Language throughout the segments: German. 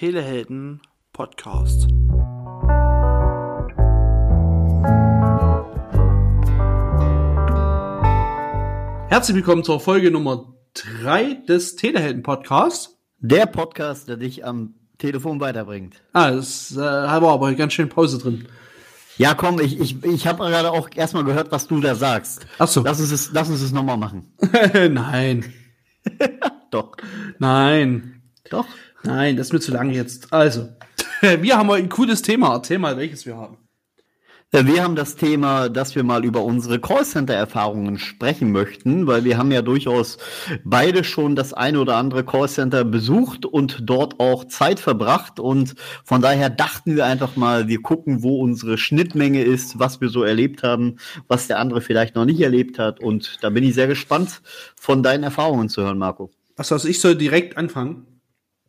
Telehelden Podcast. Herzlich willkommen zur Folge Nummer 3 des Telehelden Podcasts. Der Podcast, der dich am Telefon weiterbringt. Ah, das äh, war aber ganz schön Pause drin. Ja, komm, ich, ich, ich habe gerade auch erstmal gehört, was du da sagst. Ach so. Lass uns es, lass uns es nochmal machen. Nein. Doch. Nein. Doch. Nein, das ist mir zu lang jetzt. Also, wir haben heute ein cooles Thema. Erzähl mal, welches wir haben. Ja, Wir haben das Thema, dass wir mal über unsere Callcenter-Erfahrungen sprechen möchten, weil wir haben ja durchaus beide schon das eine oder andere Callcenter besucht und dort auch Zeit verbracht und von daher dachten wir einfach mal, wir gucken, wo unsere Schnittmenge ist, was wir so erlebt haben, was der andere vielleicht noch nicht erlebt hat und da bin ich sehr gespannt, von deinen Erfahrungen zu hören, Marco. Achso, also ich soll direkt anfangen.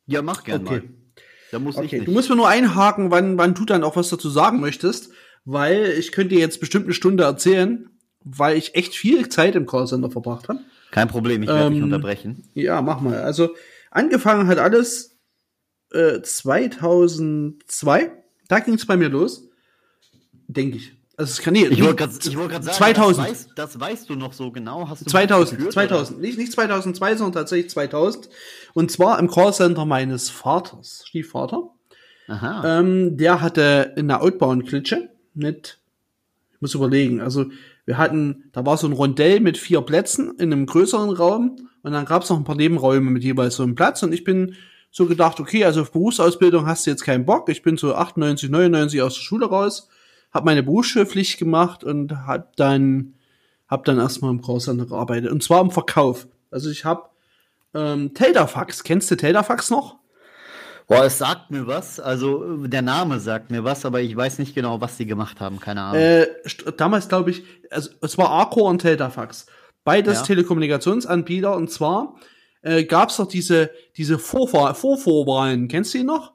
Ja, mach gerne Okay. mal. Da muss ich Okay, nicht. du musst mir nur einhaken, wann, wann du dann auch was dazu sagen möchtest, weil ich könnte dir jetzt bestimmt eine Stunde erzählen, weil ich echt viel Zeit im Callcenter verbracht habe. Kein Problem, ich werde dich Ähm, unterbrechen. Ja, mach mal. Also angefangen hat alles äh, 2002. Da ging es bei mir los, denke ich. Also es kann nicht. Ich wollte gerade wollt sagen, 2000. Das, weißt, das weißt du noch so genau. Hast du 2000, geführt, 2000, nicht, nicht 2002, sondern tatsächlich 2000. Und zwar im Callcenter meines Vaters, Stiefvater. Aha. Ähm, der hatte eine Outbound-Klitsche mit, ich muss überlegen, also wir hatten, da war so ein Rondell mit vier Plätzen in einem größeren Raum und dann gab es noch ein paar Nebenräume mit jeweils so einem Platz und ich bin so gedacht, okay, also auf Berufsausbildung hast du jetzt keinen Bock, ich bin so 98, 99 aus der Schule raus, habe meine Berufsschulpflicht gemacht und hab dann hab dann erstmal im Callcenter gearbeitet und zwar im Verkauf. Also ich habe ähm, Teldafax, kennst du Teldafax noch? Boah, es sagt mir was. Also der Name sagt mir was, aber ich weiß nicht genau, was die gemacht haben. Keine Ahnung. Äh, damals glaube ich, also es war Arcor und Teldafax. Beides Ja. Telekommunikationsanbieter und zwar äh, gab es doch diese, diese Vorfahr Vorvorwahlen, kennst du die noch?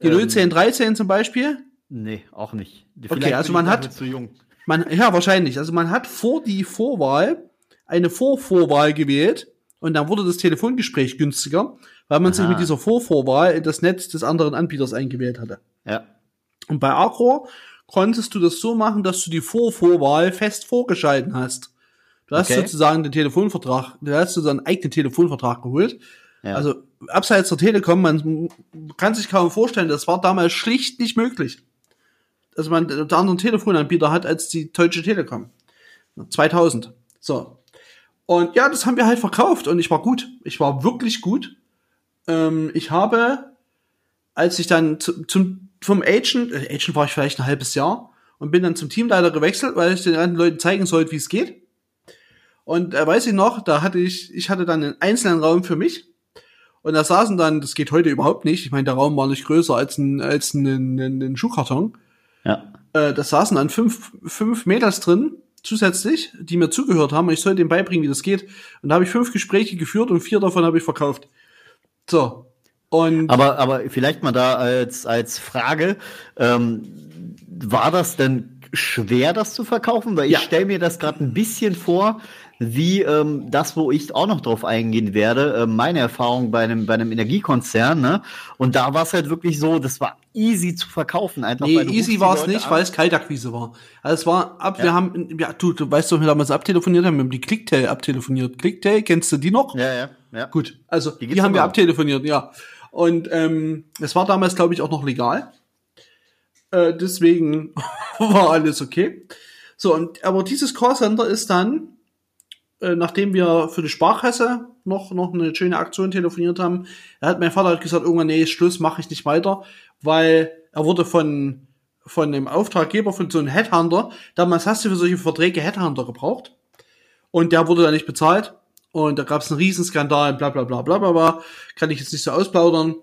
Die Ähm. 01013 zum Beispiel? Nee, auch nicht. Okay, also man hat- zu jung. Man, ja, wahrscheinlich. Also man hat vor die Vorwahl eine Vorvorwahl gewählt und dann wurde das Telefongespräch günstiger, weil man sich Aha. mit dieser Vorvorwahl in das Netz des anderen Anbieters eingewählt hatte. Ja. Und bei Accor konntest du das so machen, dass du die Vorvorwahl fest vorgeschalten hast. Du hast Okay. sozusagen den Telefonvertrag, du hast sozusagen einen eigenen Telefonvertrag geholt. ja. Also abseits der Telekom, man kann sich kaum vorstellen, das war damals schlicht nicht möglich. Dass man einen anderen Telefonanbieter hat als die Deutsche Telekom. 2000. So. Und ja, das haben wir halt verkauft und ich war gut. Ich war wirklich gut. Ähm, ich habe, als ich dann zu, zum, vom Agent, äh, Agent war ich vielleicht ein halbes Jahr und bin dann zum Teamleiter gewechselt, weil ich den anderen Leuten zeigen sollte, wie es geht. Und äh, weiß ich noch, da hatte ich, ich hatte dann einen einzelnen Raum für mich. Und da saßen dann, das geht heute überhaupt nicht, ich meine, der Raum war nicht größer als ein, als ein, ein, ein Schuhkarton. Ja. Äh, da saßen dann fünf, fünf Mädels drin, zusätzlich, die mir zugehört haben und ich sollte denen beibringen, wie das geht. Und da habe ich fünf Gespräche geführt und vier davon habe ich verkauft. So. Und Aber, aber vielleicht mal da als, als Frage, ähm, war das denn schwer, das zu verkaufen? Weil ich Ja. stelle mir das gerade ein bisschen vor, wie ähm, das, wo ich auch noch drauf eingehen werde, äh, meine Erfahrung bei einem, bei einem Energiekonzern, ne? Und da war es halt wirklich so, das war easy zu verkaufen. Einfach, Nee, easy die war es nicht, weil es Kaltakquise war. Also es war ab, wir haben, ja, du, du weißt doch, wir damals abtelefoniert haben, wir haben die Clicktail abtelefoniert. Clicktail, kennst du die noch? Ja, ja, ja. Gut, also die, gibt's haben wir abtelefoniert, ja. Und ähm, es war damals, glaube ich, auch noch legal. Äh, deswegen war alles okay. So, und aber dieses Callcenter ist dann, äh, nachdem wir für die Sparkasse noch, noch eine schöne Aktion telefoniert haben, hat mein Vater hat gesagt, irgendwann, nee, Schluss, mache ich nicht weiter, weil er wurde von von dem Auftraggeber, von so einem Headhunter, damals hast du für solche Verträge Headhunter gebraucht. Und der wurde dann nicht bezahlt. Und da gab es einen Riesenskandal, bla bla bla bla bla bla. Kann ich jetzt nicht so ausplaudern.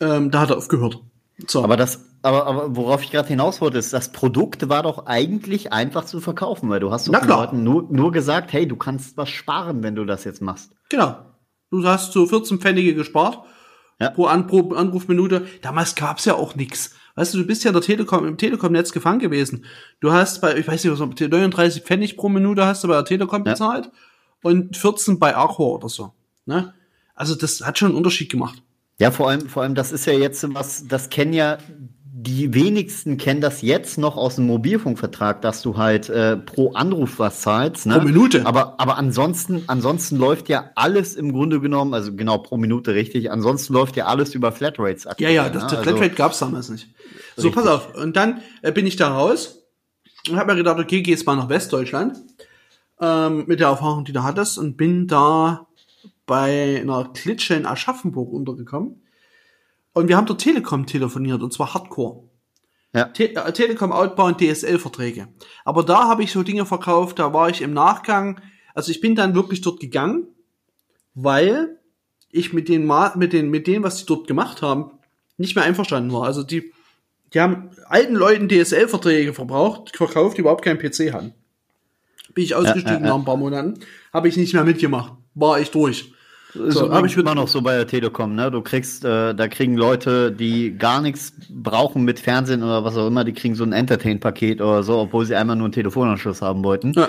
Ähm, da hat er aufgehört. So. Aber das, aber, aber worauf ich gerade hinaus wollte, ist, das Produkt war doch eigentlich einfach zu verkaufen, weil du hast doch den. Leuten nur, nur gesagt, hey, du kannst was sparen, wenn du das jetzt machst. Genau. Du hast so 14 Pfennige gespart Ja. pro, An pro Anrufminute. Damals gab's ja auch nix. Weißt du, du bist ja in der Telekom, im Telekom-Netz gefangen gewesen. Du hast bei, ich weiß nicht, was 39 Pfennig pro Minute hast du bei der Telekom Ja. bezahlt und 14 bei Arcor oder so. Ne? Also das hat schon einen Unterschied gemacht. Ja, vor allem, vor allem, das ist ja jetzt was, das kennen ja die wenigsten kennen das jetzt noch aus dem Mobilfunkvertrag, dass du halt äh, pro Anruf was zahlst. Ne? Pro Minute. Aber, aber ansonsten, ansonsten läuft ja alles im Grunde genommen, also genau pro Minute richtig, ansonsten läuft ja alles über Flatrates aktuell. Ja, ja, das, ne? das Flatrate also, gab's damals nicht. So, richtig. pass auf. Und dann äh, bin ich da raus und habe mir gedacht, okay, gehst mal nach Westdeutschland ähm, mit der Erfahrung, die du hattest und bin da bei einer Klitsche in Aschaffenburg untergekommen und wir haben dort Telekom telefoniert, und zwar Hardcore. Ja. Te äh, Telekom Outbound DSL-Verträge. Aber da habe ich so Dinge verkauft, da war ich im Nachgang, also ich bin dann wirklich dort gegangen, weil ich mit den, mit den, mit dem, was die dort gemacht haben, nicht mehr einverstanden war. Also die, die haben alten Leuten DSL-Verträge verbraucht, verkauft, die überhaupt keinen PC hatten. Bin ich ausgestiegen ja, ja, ja. nach ein paar Monaten, habe ich nicht mehr mitgemacht, war ich durch. So, habe ich immer noch so bei der Telekom, ne? Du kriegst, äh, da kriegen Leute, die gar nichts brauchen mit Fernsehen oder was auch immer, die kriegen so ein Entertain-Paket oder so, obwohl sie einmal nur einen Telefonanschluss haben wollten. Ja.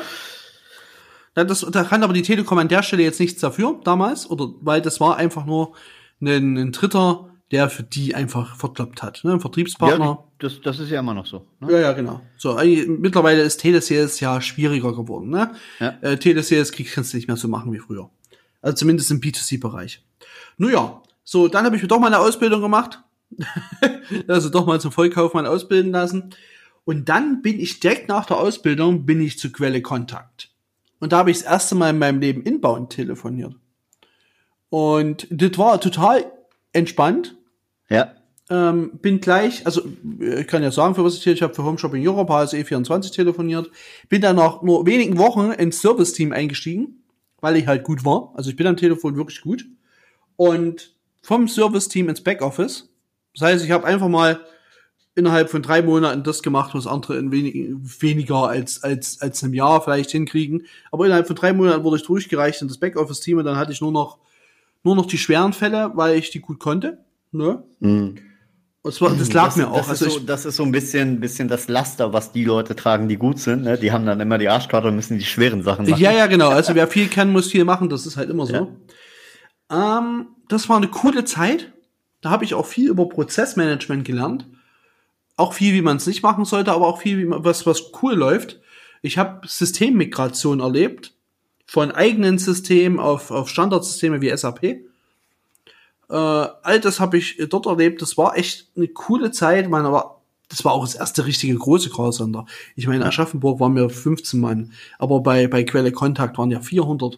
das, da kann aber die Telekom an der Stelle jetzt nichts dafür, damals, oder weil das war einfach nur ein, ein Dritter, der für die einfach verkloppt hat. Ne? Ein Vertriebspartner. Ja, das, das ist ja immer noch so. Ne? Ja, ja, genau. So, mittlerweile ist Telesales ja schwieriger geworden. Ne? Ja. Äh, Telesales kannst du nicht mehr so machen wie früher. Also zumindest im B2C-Bereich. Nun ja, so, dann habe ich mir doch mal eine Ausbildung gemacht. also doch mal zum Vollkaufmann ausbilden lassen. Und dann bin ich direkt nach der Ausbildung bin ich zu Quelle Kontakt. Und da habe ich das erste Mal in meinem Leben inbound telefoniert. Und das war total entspannt. Ja. Ähm, bin gleich, also ich kann ja sagen, für was ich hier, ich habe für Home Shopping Europe HSE24 telefoniert, bin dann nach nur wenigen Wochen ins Service-Team eingestiegen weil ich halt gut war. Also ich bin am Telefon wirklich gut. Und vom Service-Team ins Backoffice. Das heißt, ich habe einfach mal innerhalb von drei Monaten das gemacht, was andere in wenig, weniger als, als, als einem Jahr vielleicht hinkriegen. Aber innerhalb von drei Monaten wurde ich durchgereicht in das Backoffice-Team und dann hatte ich nur noch, nur noch die schweren Fälle, weil ich die gut konnte. Ne? Mhm. Das, war, das lag das, mir auch. Das, also ist so, das ist so ein bisschen, bisschen das Laster, was die Leute tragen, die gut sind. Ne? Die haben dann immer die Arschkarte und müssen die schweren Sachen machen. Ja, ja, genau. Also wer viel kann, muss viel machen. Das ist halt immer so. Ja. Ähm, das war eine coole Zeit. Da habe ich auch viel über Prozessmanagement gelernt. Auch viel, wie man es nicht machen sollte, aber auch viel, man, was, was cool läuft. Ich habe Systemmigration erlebt. Von eigenen Systemen auf, auf Standardsysteme wie SAP äh, all das habe ich dort erlebt. Das war echt eine coole Zeit. Man, aber das war auch das erste richtige große Callcenter. Ich meine, in Aschaffenburg waren wir 15 Mann, aber bei, bei Quelle Kontakt waren ja 400.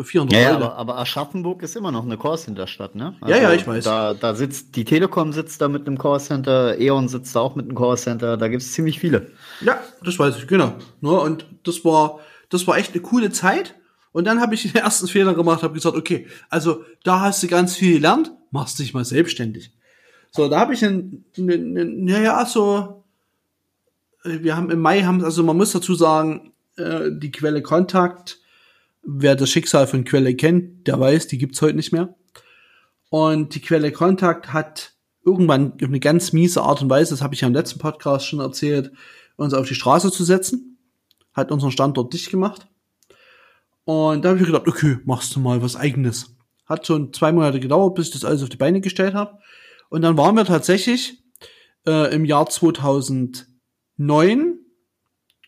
400 ja, Leute. aber, aber Aschaffenburg ist immer noch eine Callcenter-Stadt, ne? Also ja, ja, ich weiß. Da, da sitzt, die Telekom sitzt da mit einem Callcenter, E.ON sitzt da auch mit einem Callcenter, da gibt's ziemlich viele. Ja, das weiß ich, genau. Ne, und das war, das war echt eine coole Zeit. Und dann habe ich den ersten Fehler gemacht, habe gesagt, okay, also da hast du ganz viel gelernt, machst dich mal selbstständig. So, da habe ich ein, ein, ein, naja, so, äh, wir haben im Mai haben, also man muss dazu sagen, äh, die Quelle Kontakt, wer das Schicksal von Quelle kennt, der weiß, die gibt's heute nicht mehr. Und die Quelle Kontakt hat irgendwann auf eine ganz miese Art und Weise, das habe ich ja im letzten Podcast schon erzählt, uns auf die Straße zu setzen, hat unseren Standort dicht gemacht und da habe ich gedacht, okay, machst du mal was eigenes. Hat schon zwei Monate gedauert, bis ich das alles auf die Beine gestellt habe. Und dann waren wir tatsächlich äh, im Jahr 2009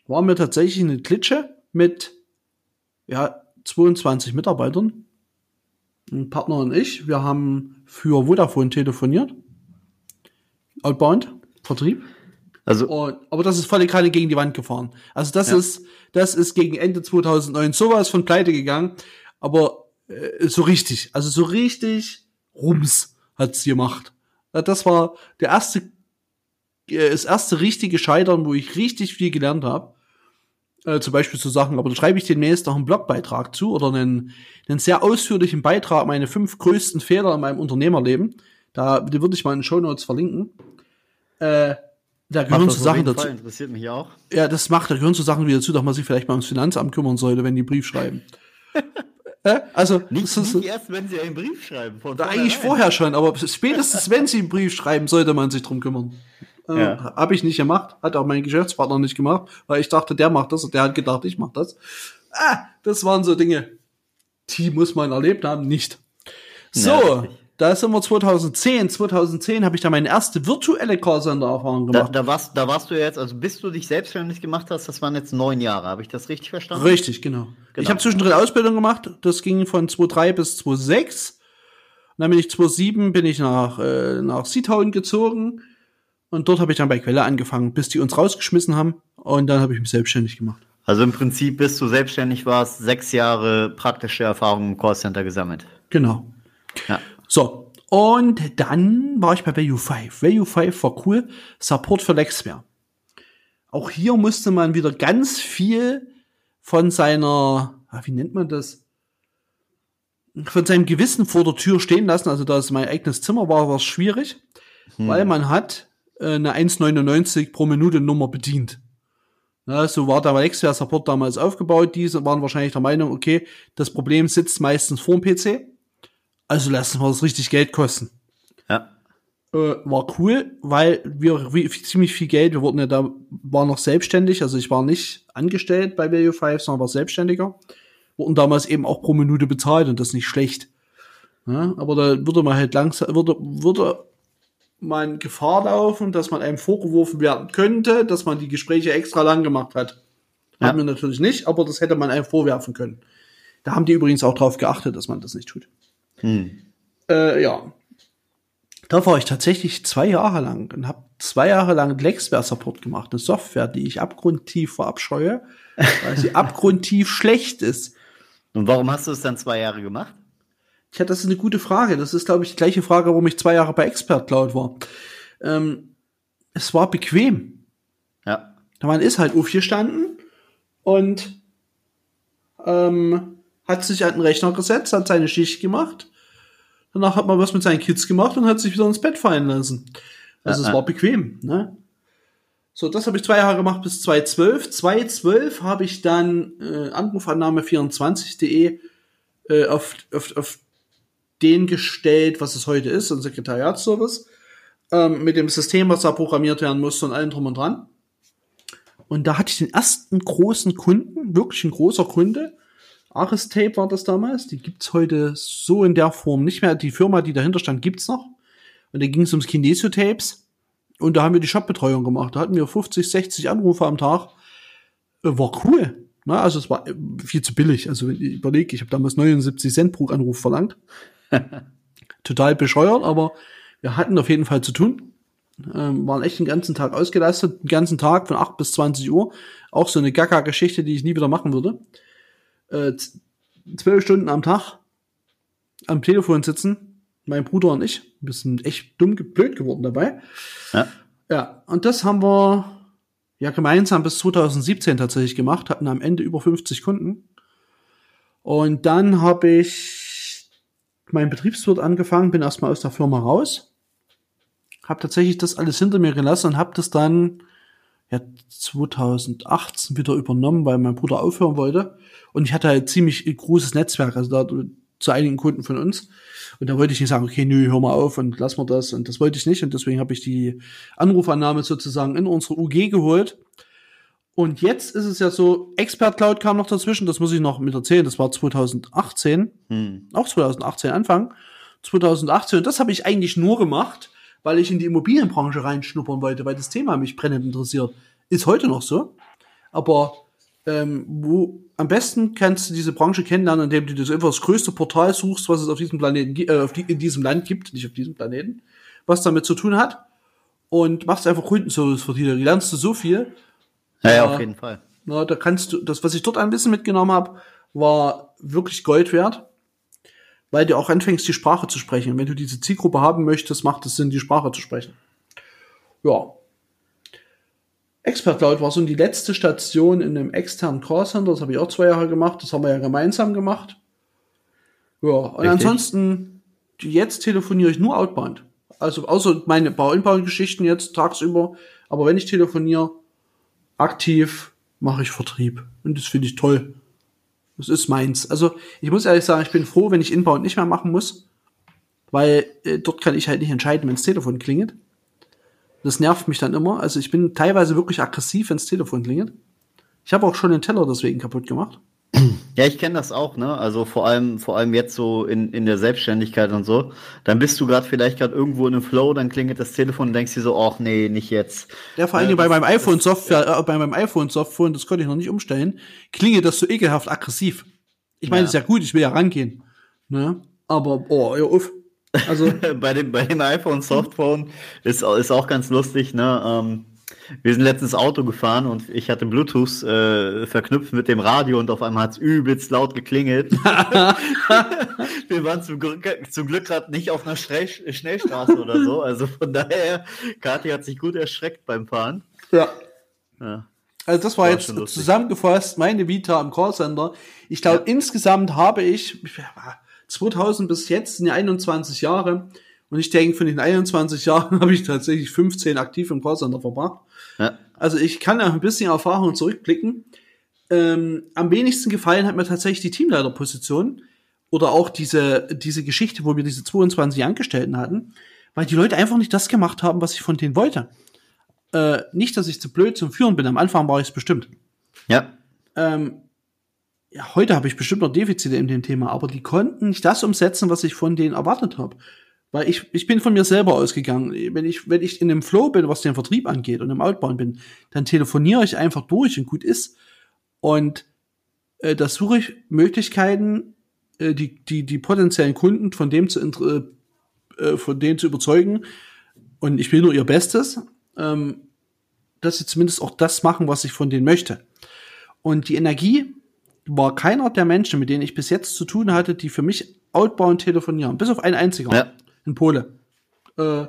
waren wir tatsächlich eine Klitsche mit ja 22 Mitarbeitern. Ein Partner und ich. Wir haben für Vodafone telefoniert. Outbound, Vertrieb. Also, und, aber das ist volle Kanne gegen die Wand gefahren. Also das ja. ist, das ist gegen Ende 2009 sowas von pleite gegangen, aber äh, so richtig, also so richtig Rums hat's gemacht. Das war der erste, äh, das erste richtige Scheitern, wo ich richtig viel gelernt habe. Äh, zum Beispiel so Sachen, aber da schreibe ich demnächst noch einen Blogbeitrag zu oder einen, einen sehr ausführlichen Beitrag, meine fünf größten Fehler in meinem Unternehmerleben. Da, würde ich mal in den Show Notes verlinken. Äh, da gehören so Sachen dazu. Fall, interessiert mich auch. Ja, das macht, da gehören so Sachen wie dazu, dass man sich vielleicht mal ums Finanzamt kümmern sollte, wenn die Brief schreiben. äh, also nicht, nicht so, erst, wenn sie einen Brief schreiben. Von eigentlich vorher schon, aber spätestens wenn sie einen Brief schreiben, sollte man sich drum kümmern. Äh, ja. Habe ich nicht gemacht, hat auch mein Geschäftspartner nicht gemacht, weil ich dachte, der macht das und der hat gedacht, ich mach das. Ah, das waren so Dinge, die muss man erlebt haben, nicht. So, da sind wir 2010. 2010 habe ich da meine erste virtuelle Callcenter-Erfahrung Da, gemacht. da, warst, da warst du jetzt, also bis du dich selbstständig gemacht hast, das waren jetzt neun Jahre. Habe ich das richtig verstanden? Richtig, genau. Genau. Ich habe zwischendrin Ausbildung gemacht. Das ging von 2003 bis 2006. Und dann bin ich 2007 bin ich nach, äh, nach Seatown gezogen. Und dort habe ich dann bei Quelle angefangen, bis die uns rausgeschmissen haben. Und dann habe ich mich selbstständig gemacht. Also im Prinzip, bis du selbstständig warst, sechs Jahre praktische Erfahrung im Callcenter gesammelt. Genau. Ja. So. Und dann war ich bei Value 5. Value 5 war cool. Support für Lexware. Auch hier musste man wieder ganz viel von seiner, ah, wie nennt man das? Von seinem Gewissen vor der Tür stehen lassen. Also da es mein eigenes Zimmer war, war es schwierig, weil man hat äh, eine 1,99 pro Minute Nummer bedient. Ja, so war der Lexware Support damals aufgebaut. Diese waren wahrscheinlich der Meinung, okay, das Problem sitzt meistens vorm PC. Also lassen wir das richtig Geld kosten. Ja. Äh, war cool, weil wir wie, ziemlich viel Geld, wir wurden ja da, waren noch selbstständig, also ich war nicht angestellt bei Value 5, sondern war Selbstständiger. Wurden damals eben auch pro Minute bezahlt und das nicht schlecht. Ja, aber da würde man halt langsam, würde, würde man Gefahr laufen, dass man einem vorgeworfen werden könnte, dass man die Gespräche extra lang gemacht hat. Ja. Haben wir natürlich nicht, aber das hätte man einem vorwerfen können. Da haben die übrigens auch darauf geachtet, dass man das nicht tut. Hm. Äh, ja. Da war ich tatsächlich zwei Jahre lang und habe zwei Jahre lang Lexware-Support gemacht. Eine Software, die ich abgrundtief verabscheue, weil sie abgrundtief schlecht ist. Und warum hast du es dann zwei Jahre gemacht? Tja, das ist eine gute Frage. Das ist, glaube ich, die gleiche Frage, warum ich zwei Jahre bei Expert Cloud war. Ähm, es war bequem. Ja. Man ist halt aufgestanden und ähm, hat sich an den Rechner gesetzt, hat seine Schicht gemacht. Danach hat man was mit seinen Kids gemacht und hat sich wieder ins Bett fallen lassen. Also Ja, es war bequem. Ne? So, das habe ich zwei Jahre gemacht bis 2012. 2012 habe ich dann äh, Anrufannahme24.de äh, auf, auf, auf den gestellt, was es heute ist, ein Sekretariatsservice, ähm, mit dem System, was da programmiert werden musste und allem drum und dran. Und da hatte ich den ersten großen Kunden, wirklich ein großer Kunde. Aris Tape war das damals. Die gibt's heute so in der Form nicht mehr. Die Firma, die dahinter stand, gibt's noch. Und da ging es ums Kinesio-Tapes. Und da haben wir die Shop-Betreuung gemacht. Da hatten wir 50, 60 Anrufe am Tag. Äh, War cool. Na, also es war äh, viel zu billig. Also wenn ich überlege, ich habe damals 79 Cent pro Anruf verlangt. Total bescheuert, aber wir hatten auf jeden Fall zu tun. Ähm, waren echt den ganzen Tag ausgelastet, den ganzen Tag von 8 bis 20 Uhr. Auch so eine Gaga-Geschichte, die ich nie wieder machen würde. Äh, zwölf Stunden am Tag am Telefon sitzen, mein Bruder und ich. Wir sind echt dumm, blöd geworden dabei. Ja. Ja, und das haben wir ja gemeinsam bis 2017 tatsächlich gemacht, hatten am Ende über 50 Kunden. Und dann habe ich meinen Betriebswirt angefangen, bin erstmal aus der Firma raus, habe tatsächlich das alles hinter mir gelassen und habe das dann ja 2018 wieder übernommen, weil mein Bruder aufhören wollte. Und ich hatte halt ziemlich großes Netzwerk, also da zu einigen Kunden von uns. Und da wollte ich nicht sagen, okay, nö, hör mal auf und lass mal das. Und das wollte ich nicht. Und deswegen habe ich die Anrufannahme sozusagen in unsere UG geholt. Und jetzt ist es ja so, Expert Cloud kam noch dazwischen, das muss ich noch mit erzählen, das war 2018, Hm. auch 2018 Anfang, 2018, und das habe ich eigentlich nur gemacht, weil ich in die Immobilienbranche reinschnuppern wollte, weil das Thema mich brennend interessiert. Ist heute noch so, aber ähm, wo am besten kannst du diese Branche kennenlernen, indem du das einfach das größte Portal suchst, was es auf diesem Planeten, äh, auf die, in diesem Land gibt, nicht auf diesem Planeten, was damit zu tun hat, und machst einfach Kundenservice für die. Da lernst du so viel, Ja, ja, Ja. auf jeden Fall. na, da kannst du, das, was ich dort ein bisschen mitgenommen habe, war wirklich Gold wert, weil du auch anfängst, die Sprache zu sprechen. Und wenn du diese Zielgruppe haben möchtest, macht es Sinn, die Sprache zu sprechen. Ja. Expert Cloud war so die letzte Station in einem externen Callcenter. Das habe ich auch zwei Jahre gemacht. Das haben wir ja gemeinsam gemacht. Ja, und Richtig. ansonsten, jetzt telefoniere ich nur Outbound. Also außer meine Bau-Inbau-Geschichten jetzt tagsüber. Aber wenn ich telefoniere, aktiv mache ich Vertrieb. Und das finde ich toll. Das ist meins. Also ich muss ehrlich sagen, ich bin froh, wenn ich Inbound nicht mehr machen muss, weil äh, dort kann ich halt nicht entscheiden, wenn das Telefon klingelt. Das nervt mich dann immer. Also ich bin teilweise wirklich aggressiv, wenn das Telefon klingelt. Ich habe auch schon den Teller deswegen kaputt gemacht. Ja, ich kenne das auch, ne? Also vor allem, vor allem jetzt so in, in der Selbstständigkeit und so. Dann bist du gerade vielleicht gerade irgendwo in einem Flow, dann klingelt das Telefon und denkst dir so, ach nee, nicht jetzt. Ja, vor allem Ja, bei das- meinem iPhone-Software, äh, bei meinem iPhone-Software, das konnte ich noch nicht umstellen, klingelt das so ekelhaft aggressiv. Ich meine, Ja. das ist ja gut, ich will ja rangehen. Ne? Aber, oh, ja, uff. Also, bei dem, bei dem iPhone Softphone ist, ist auch ganz lustig, ne? Ähm, wir sind letztens Auto gefahren und ich hatte Bluetooth äh, verknüpft mit dem Radio und auf einmal hat es übelst laut geklingelt. wir waren zum Glück, zum Glück gerade nicht auf einer Schnell, Schnellstraße oder so. Also von daher, Kathi hat sich gut erschreckt beim Fahren. ja. Ja. Also das war, War jetzt zusammengefasst meine Vita am Callcenter. Ich glaube, insgesamt habe ich 2000 bis jetzt sind ja 21 Jahre und ich denke, von den 21 Jahren habe ich tatsächlich 15 aktiv im Callcenter verbracht. Ja. Also ich kann ja ein bisschen Erfahrung zurückblicken. Ähm, am wenigsten gefallen hat mir tatsächlich die Teamleiterposition oder auch diese, diese Geschichte, wo wir diese 22 Angestellten hatten, weil die Leute einfach nicht das gemacht haben, was ich von denen wollte. Äh, nicht, dass ich zu blöd zum Führen bin. Am Anfang war ich es bestimmt. Ja. Ähm, ja, heute habe ich bestimmt noch Defizite in dem Thema, aber die konnten nicht das umsetzen, was ich von denen erwartet habe. Weil ich, ich bin von mir selber ausgegangen. Wenn ich, wenn ich in dem Flow bin, was den Vertrieb angeht und im Outbound bin, dann telefoniere ich einfach durch und gut ist. Und äh, da suche ich Möglichkeiten, äh, die, die, die potenziellen Kunden von dem zu, äh, äh, von denen zu überzeugen. Und ich will nur ihr Bestes, ähm, dass sie zumindest auch das machen, was ich von denen möchte. Und die Energie war keiner der Menschen, mit denen ich bis jetzt zu tun hatte, die für mich outbound telefonieren. Bis auf einen einziger. Ja. In Pole. Äh,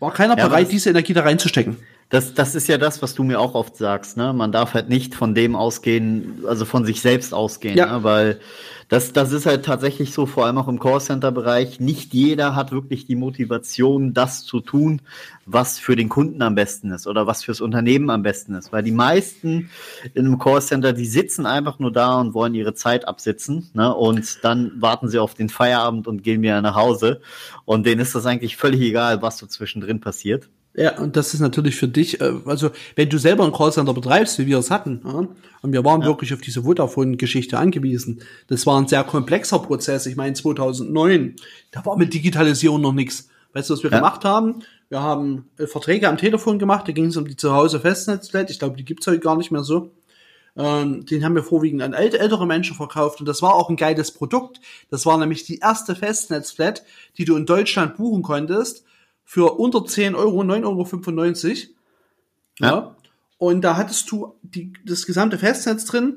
war keiner Ja, bereit, diese Energie da reinzustecken. Das, das ist ja das, was du mir auch oft sagst, ne? Man darf halt nicht von dem ausgehen, also von sich selbst ausgehen, Ja. ne? weil das, das ist halt tatsächlich so, vor allem auch im Callcenter-Bereich. Nicht jeder hat wirklich die Motivation, das zu tun, was für den Kunden am besten ist oder was fürs Unternehmen am besten ist. Weil die meisten in einem Callcenter, die sitzen einfach nur da und wollen ihre Zeit absitzen, ne? Und dann warten sie auf den Feierabend und gehen wieder nach Hause. Und denen ist das eigentlich völlig egal, was so zwischendrin passiert. Ja, und das ist natürlich für dich, äh, also wenn du selber ein Callcenter betreibst, wie wir es hatten, ja, und wir waren wirklich auf diese Vodafone-Geschichte angewiesen, das war ein sehr komplexer Prozess. Ich meine, 2009, da war mit Digitalisierung noch nichts. Weißt du, was wir Ja. gemacht haben? Wir haben äh, Verträge am Telefon gemacht, da ging es um die Zuhause-Festnetzflat. Ich glaube, die gibt's heute gar nicht mehr so. Ähm, den haben wir vorwiegend an ält ältere Menschen verkauft und das war auch ein geiles Produkt. Das war nämlich die erste Festnetzflat, die du in Deutschland buchen konntest für unter 10 Euro, 9,95 Euro. Ja. Ja. Und da hattest du die, das gesamte Festnetz drin.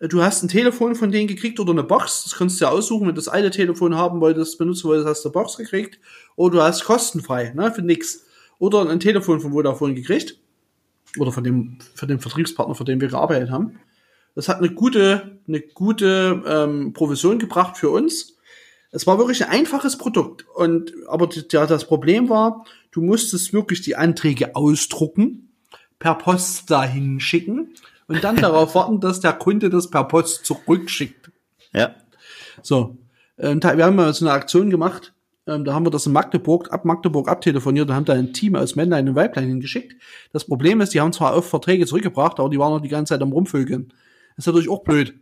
Du hast ein Telefon von denen gekriegt oder eine Box. Das kannst du ja aussuchen. Wenn du das alte Telefon haben wolltest, benutzen wolltest, hast du eine Box gekriegt. Oder du hast kostenfrei, ne, für nix. Oder ein Telefon von Vodafone gekriegt. Oder von dem, für den Vertriebspartner, für den wir gearbeitet haben. Das hat eine gute, eine gute ähm, Provision gebracht für uns. Es war wirklich ein einfaches Produkt. Und, aber ja, das Problem war, du musstest wirklich die Anträge ausdrucken, per Post dahin schicken und dann darauf warten, dass der Kunde das per Post zurückschickt. Ja. So. Und da- wir haben mal so eine Aktion gemacht. Ähm, da haben wir das in Magdeburg, ab Magdeburg abtelefoniert und haben da ein Team aus Männlein und Weiblein hingeschickt. Das Problem ist, die haben zwar oft Verträge zurückgebracht, aber die waren noch die ganze Zeit am Rumvögeln. Das ist natürlich auch blöd.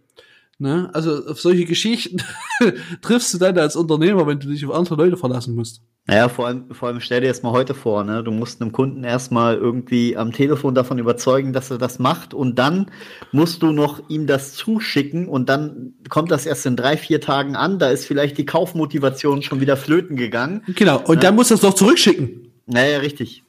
Ne? Also auf solche Geschichten triffst du dann als Unternehmer, wenn du dich auf andere Leute verlassen musst. Naja, vor allem, vor allem stell dir jetzt mal heute vor, ne? Du musst einem Kunden erstmal irgendwie am Telefon davon überzeugen, dass er das macht und dann musst du noch ihm das zuschicken und dann kommt das erst in drei, vier Tagen an. Da ist vielleicht die Kaufmotivation schon wieder flöten gegangen. Genau. Und dann musst du das noch zurückschicken. Naja, richtig.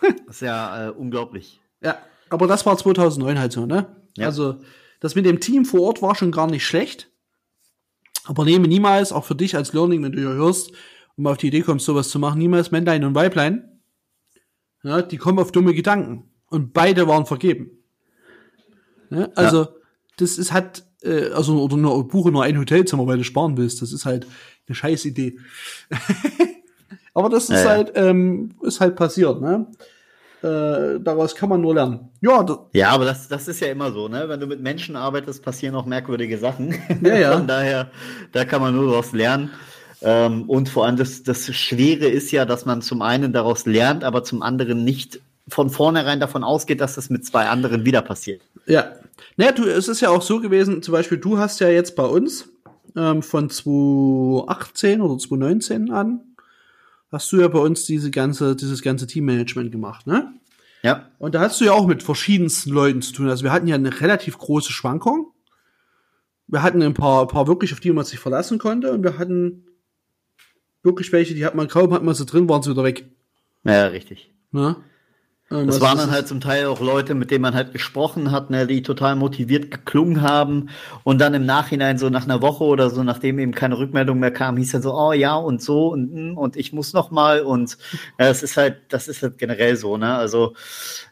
Das ist ja äh, unglaublich. Ja, aber das war 2009 halt so, ne? Ja. Also, das mit dem Team vor Ort war schon gar nicht schlecht. Aber nehme niemals, auch für dich als Learning, wenn du hier hörst mal auf die Idee kommst, sowas zu machen, niemals Männlein und Weiblein. Ja, die kommen auf dumme Gedanken. Und beide waren vergeben. Ne? Also, das ist halt, äh, also, oder nur, buche nur ein Hotelzimmer, weil du sparen willst. Das ist halt eine scheiß Idee. Aber das ist Ja, ja. halt, ähm, ist halt passiert, ne? Äh, daraus kann man nur lernen. Ja, Ja, aber das, das ist ja immer so, ne? Wenn du mit Menschen arbeitest, passieren auch merkwürdige Sachen. Ja, ja. Von daher, da kann man nur daraus lernen. Ähm, und vor allem das, das Schwere ist ja, dass man zum einen daraus lernt, aber zum anderen nicht von vornherein davon ausgeht, dass das mit zwei anderen wieder passiert. ja, Naja, du, es ist ja auch so gewesen, zum Beispiel, du hast ja jetzt bei uns ähm, von 2018 oder 2019 an, hast du ja bei uns diese ganze, dieses ganze Teammanagement gemacht, ne? Ja. Und da hast du ja auch mit verschiedensten Leuten zu tun. Also wir hatten ja eine relativ große Schwankung. Wir hatten ein paar, ein paar wirklich, auf die man sich verlassen konnte, und wir hatten wirklich welche, die hat man kaum, hat man sie drin, waren sie wieder weg. Ja, richtig. Ne? Ähm, Das waren dann halt zum Teil auch Leute, mit denen man halt gesprochen hat, ne, die total motiviert geklungen haben und dann im Nachhinein so nach einer Woche oder so, nachdem eben keine Rückmeldung mehr kam, hieß dann so, oh ja und so und mm, und ich muss noch mal und ja, es ist halt, das ist halt generell so, ne? Also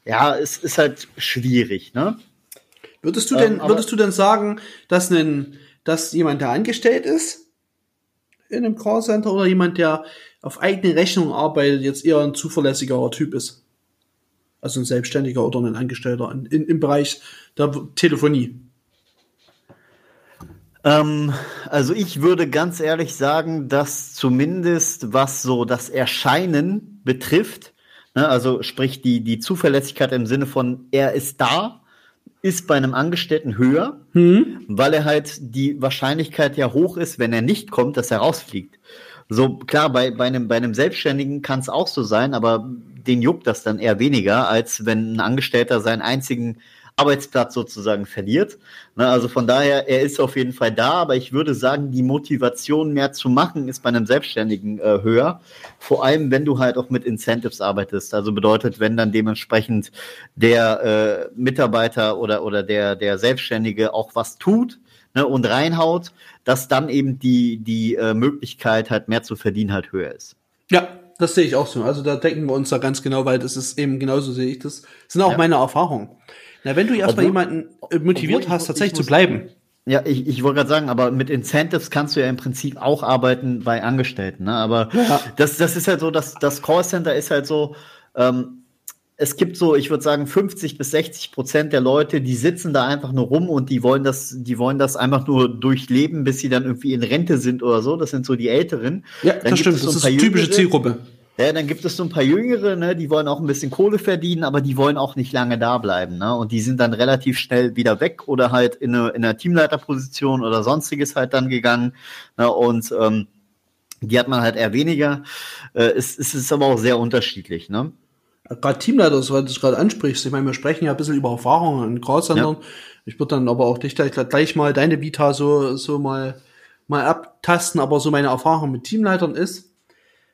ja, es ist halt schwierig, ne? Würdest du Ähm, denn, aber- würdest du denn sagen, dass ein, dass jemand, der angestellt ist in einem Callcenter oder jemand, der auf eigene Rechnung arbeitet, jetzt eher ein zuverlässigerer Typ ist? Also ein Selbstständiger oder ein Angestellter in, in, im Bereich der Telefonie. Ähm, also ich würde ganz ehrlich sagen, dass zumindest was so das Erscheinen betrifft, ne, also sprich die, die Zuverlässigkeit im Sinne von er ist da, ist bei einem Angestellten höher, weil er halt die Wahrscheinlichkeit ja hoch ist, wenn er nicht kommt, dass er rausfliegt. So klar, bei, bei, einem, bei einem Selbstständigen kann es auch so sein, aber den juckt das dann eher weniger, als wenn ein Angestellter seinen einzigen Arbeitsplatz sozusagen verliert. Ne, also von daher, er ist auf jeden Fall da, aber ich würde sagen, die Motivation mehr zu machen ist bei einem Selbstständigen äh, höher. Vor allem, wenn du halt auch mit Incentives arbeitest. Also bedeutet, wenn dann dementsprechend der äh, Mitarbeiter oder, oder der, der Selbstständige auch was tut ne, und reinhaut, dass dann eben die, die äh, Möglichkeit halt mehr zu verdienen halt höher ist. Ja, das sehe ich auch so. Also da denken wir uns da ganz genau, weil das ist eben genauso sehe ich das. Das sind auch Ja. meine Erfahrungen. Na, wenn du erstmal jemanden äh, motiviert ich hast, tatsächlich ich zu bleiben. Ja, ich, ich wollte gerade sagen, aber mit Incentives kannst du ja im Prinzip auch arbeiten bei Angestellten. Ne? Aber Ja. das, das ist halt so, dass das Callcenter ist halt so, ähm, es gibt so, ich würde sagen, 50 bis 60 Prozent der Leute, die sitzen da einfach nur rum und die wollen das, die wollen das einfach nur durchleben, bis sie dann irgendwie in Rente sind oder so. Das sind so die Älteren. Ja, Dann das stimmt. so Das ist die typische. Zielgruppe. Ja, dann gibt es so ein paar Jüngere, ne, die wollen auch ein bisschen Kohle verdienen, aber die wollen auch nicht lange da bleiben, ne? Und die sind dann relativ schnell wieder weg oder halt in eine, in einer Teamleiterposition oder sonstiges halt dann gegangen. Ne? Und ähm, die hat man halt eher weniger. Äh, es, es ist aber auch sehr unterschiedlich, ne? Gerade Teamleiter, das, was du gerade ansprichst. Ich meine, wir sprechen ja ein bisschen über Erfahrungen in Callcentern. Ich würde dann aber auch dich gleich, gleich mal deine Vita so, so mal, mal abtasten, aber so meine Erfahrung mit Teamleitern ist,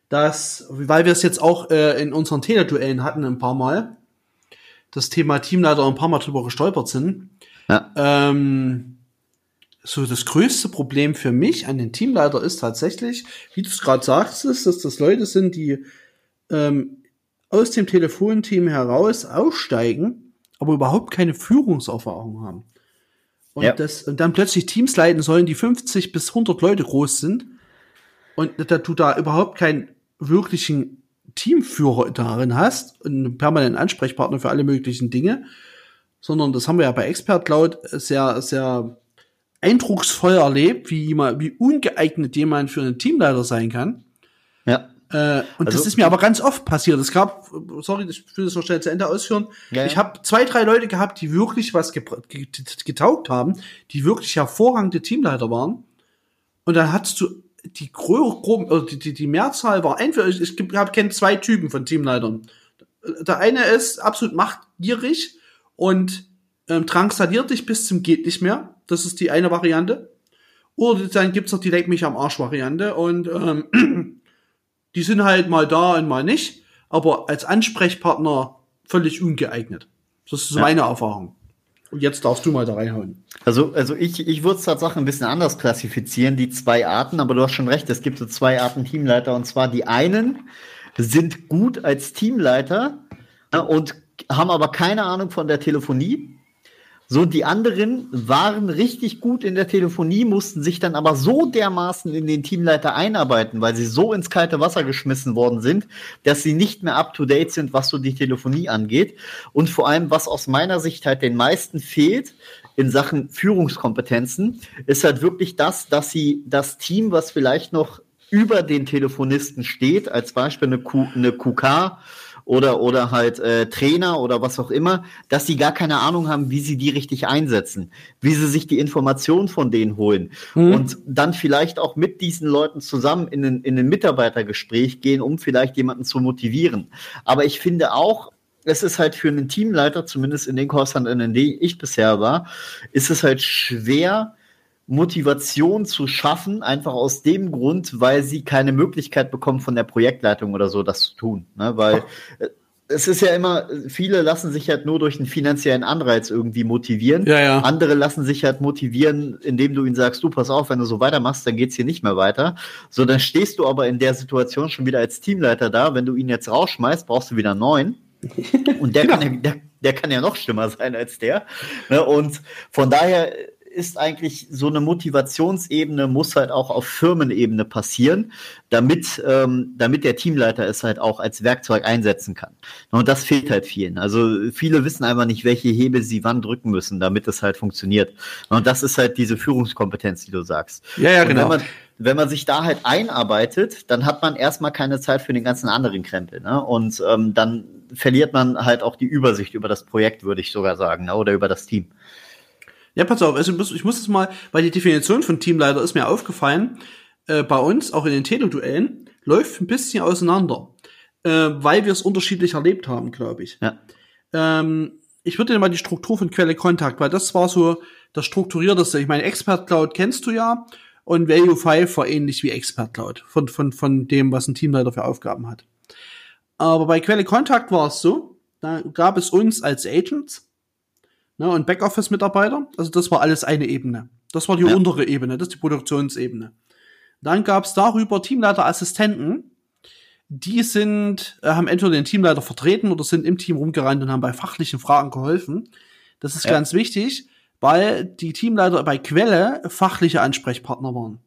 dass, weil wir es jetzt auch äh, in unseren Teleduellen hatten ein paar Mal, das Thema Teamleiter ein paar Mal drüber gestolpert sind. Ja. Ähm, so das größte Problem für mich an den Teamleiter ist tatsächlich, wie du es gerade sagst, ist, dass das Leute sind, die ähm, aus dem Telefonteam heraus aussteigen, aber überhaupt keine Führungserfahrung haben. Und, Ja. das, und dann plötzlich Teams leiten sollen, die 50 bis 100 Leute groß sind. Und da du da überhaupt keinen wirklichen Teamführer darin hast, und einen permanenten Ansprechpartner für alle möglichen Dinge, sondern das haben wir ja bei Expert Cloud sehr, sehr eindrucksvoll erlebt, wie, jemand, wie ungeeignet jemand für einen Teamleiter sein kann. Ja. Äh, und das Also- ist mir aber ganz oft passiert. Es gab, sorry, ich will das noch schnell zu Ende ausführen. Ja, ja. Ich habe zwei, drei Leute gehabt, die wirklich was getaugt haben, die wirklich hervorragende Teamleiter waren. Und dann hattest du die gro gro oder die, die, die Mehrzahl war entweder, ich, ich habe kenne zwei Typen von Teamleitern. Der eine ist absolut machtgierig und ähm, drangsaliert dich bis zum geht nicht mehr. Das ist die eine Variante. Oder dann gibt's noch die Leck mich am Arsch Variante und ähm, die sind halt mal da und mal nicht, aber als Ansprechpartner völlig ungeeignet. Das ist Ja. meine Erfahrung. Und jetzt darfst du mal da reinhauen. Also, also ich, ich würde es tatsächlich ein bisschen anders klassifizieren, die zwei Arten, aber du hast schon recht, es gibt so zwei Arten Teamleiter und zwar die einen sind gut als Teamleiter ne, und haben aber keine Ahnung von der Telefonie. So, die anderen waren richtig gut in der Telefonie, mussten sich dann aber so dermaßen in den Teamleiter einarbeiten, weil sie so ins kalte Wasser geschmissen worden sind, dass sie nicht mehr up to date sind, was so die Telefonie angeht. Und vor allem, was aus meiner Sicht halt den meisten fehlt in Sachen Führungskompetenzen, ist halt wirklich das, dass sie das Team, was vielleicht noch über den Telefonisten steht, als Beispiel eine, Q, eine QK oder, oder halt äh, Trainer oder was auch immer, dass sie gar keine Ahnung haben, wie sie die richtig einsetzen, wie sie sich die Informationen von denen holen mhm. und dann vielleicht auch mit diesen Leuten zusammen in ein, in ein Mitarbeitergespräch gehen, um vielleicht jemanden zu motivieren. Aber ich finde auch, es ist halt für einen Teamleiter, zumindest in den Kursen, in denen ich bisher war, ist es halt schwer, Motivation zu schaffen, einfach aus dem Grund, weil sie keine Möglichkeit bekommen von der Projektleitung oder so, das zu tun. Ne? Weil äh, es ist ja immer, viele lassen sich halt nur durch einen finanziellen Anreiz irgendwie motivieren. Ja, ja. Andere lassen sich halt motivieren, indem du ihnen sagst, du pass auf, wenn du so weitermachst, dann geht's hier nicht mehr weiter. So, dann stehst du aber in der Situation schon wieder als Teamleiter da. Wenn du ihn jetzt rausschmeißt, brauchst du wieder einen neuen. Und der, genau. kann ja, der, der, kann ja noch schlimmer sein als der. Ne? Und von daher ist eigentlich so eine Motivationsebene muss halt auch auf Firmenebene passieren, damit, ähm, damit der Teamleiter es halt auch als Werkzeug einsetzen kann. Und das fehlt halt vielen. Also viele wissen einfach nicht, welche Hebel sie wann drücken müssen, damit es halt funktioniert. Und das ist halt diese Führungskompetenz, die du sagst. Ja, ja, genau. Wenn man, sich da halt einarbeitet, dann hat man erstmal keine Zeit für den ganzen anderen Krempel. Ne? Und ähm, dann verliert man halt auch die Übersicht über das Projekt, würde ich sogar sagen, ne? oder über das Team. Ja, pass auf, also ich muss es mal, weil die Definition von Teamleiter ist mir aufgefallen, äh, bei uns, auch in den Teleduellen, läuft ein bisschen auseinander, äh, weil wir es unterschiedlich erlebt haben, glaube ich. Ja. Ähm, ich würde dir mal die Struktur von Quelle Kontakt, weil das war so das strukturierteste. Ich meine, Expert Cloud kennst du ja und Value 5 war ähnlich wie Expert Cloud von, von, von dem, was ein Teamleiter für Aufgaben hat. Aber bei Quelle Kontakt war es so, da gab es uns als Agents ne, und Backoffice-Mitarbeiter. Also das war alles eine Ebene. Das war die ja. untere Ebene, das ist die Produktionsebene. Dann gab es darüber Teamleiter-Assistenten, die sind, äh, haben entweder den Teamleiter vertreten oder sind im Team rumgerannt und haben bei fachlichen Fragen geholfen. Das ist ja. ganz wichtig, weil die Teamleiter bei Quelle fachliche Ansprechpartner waren.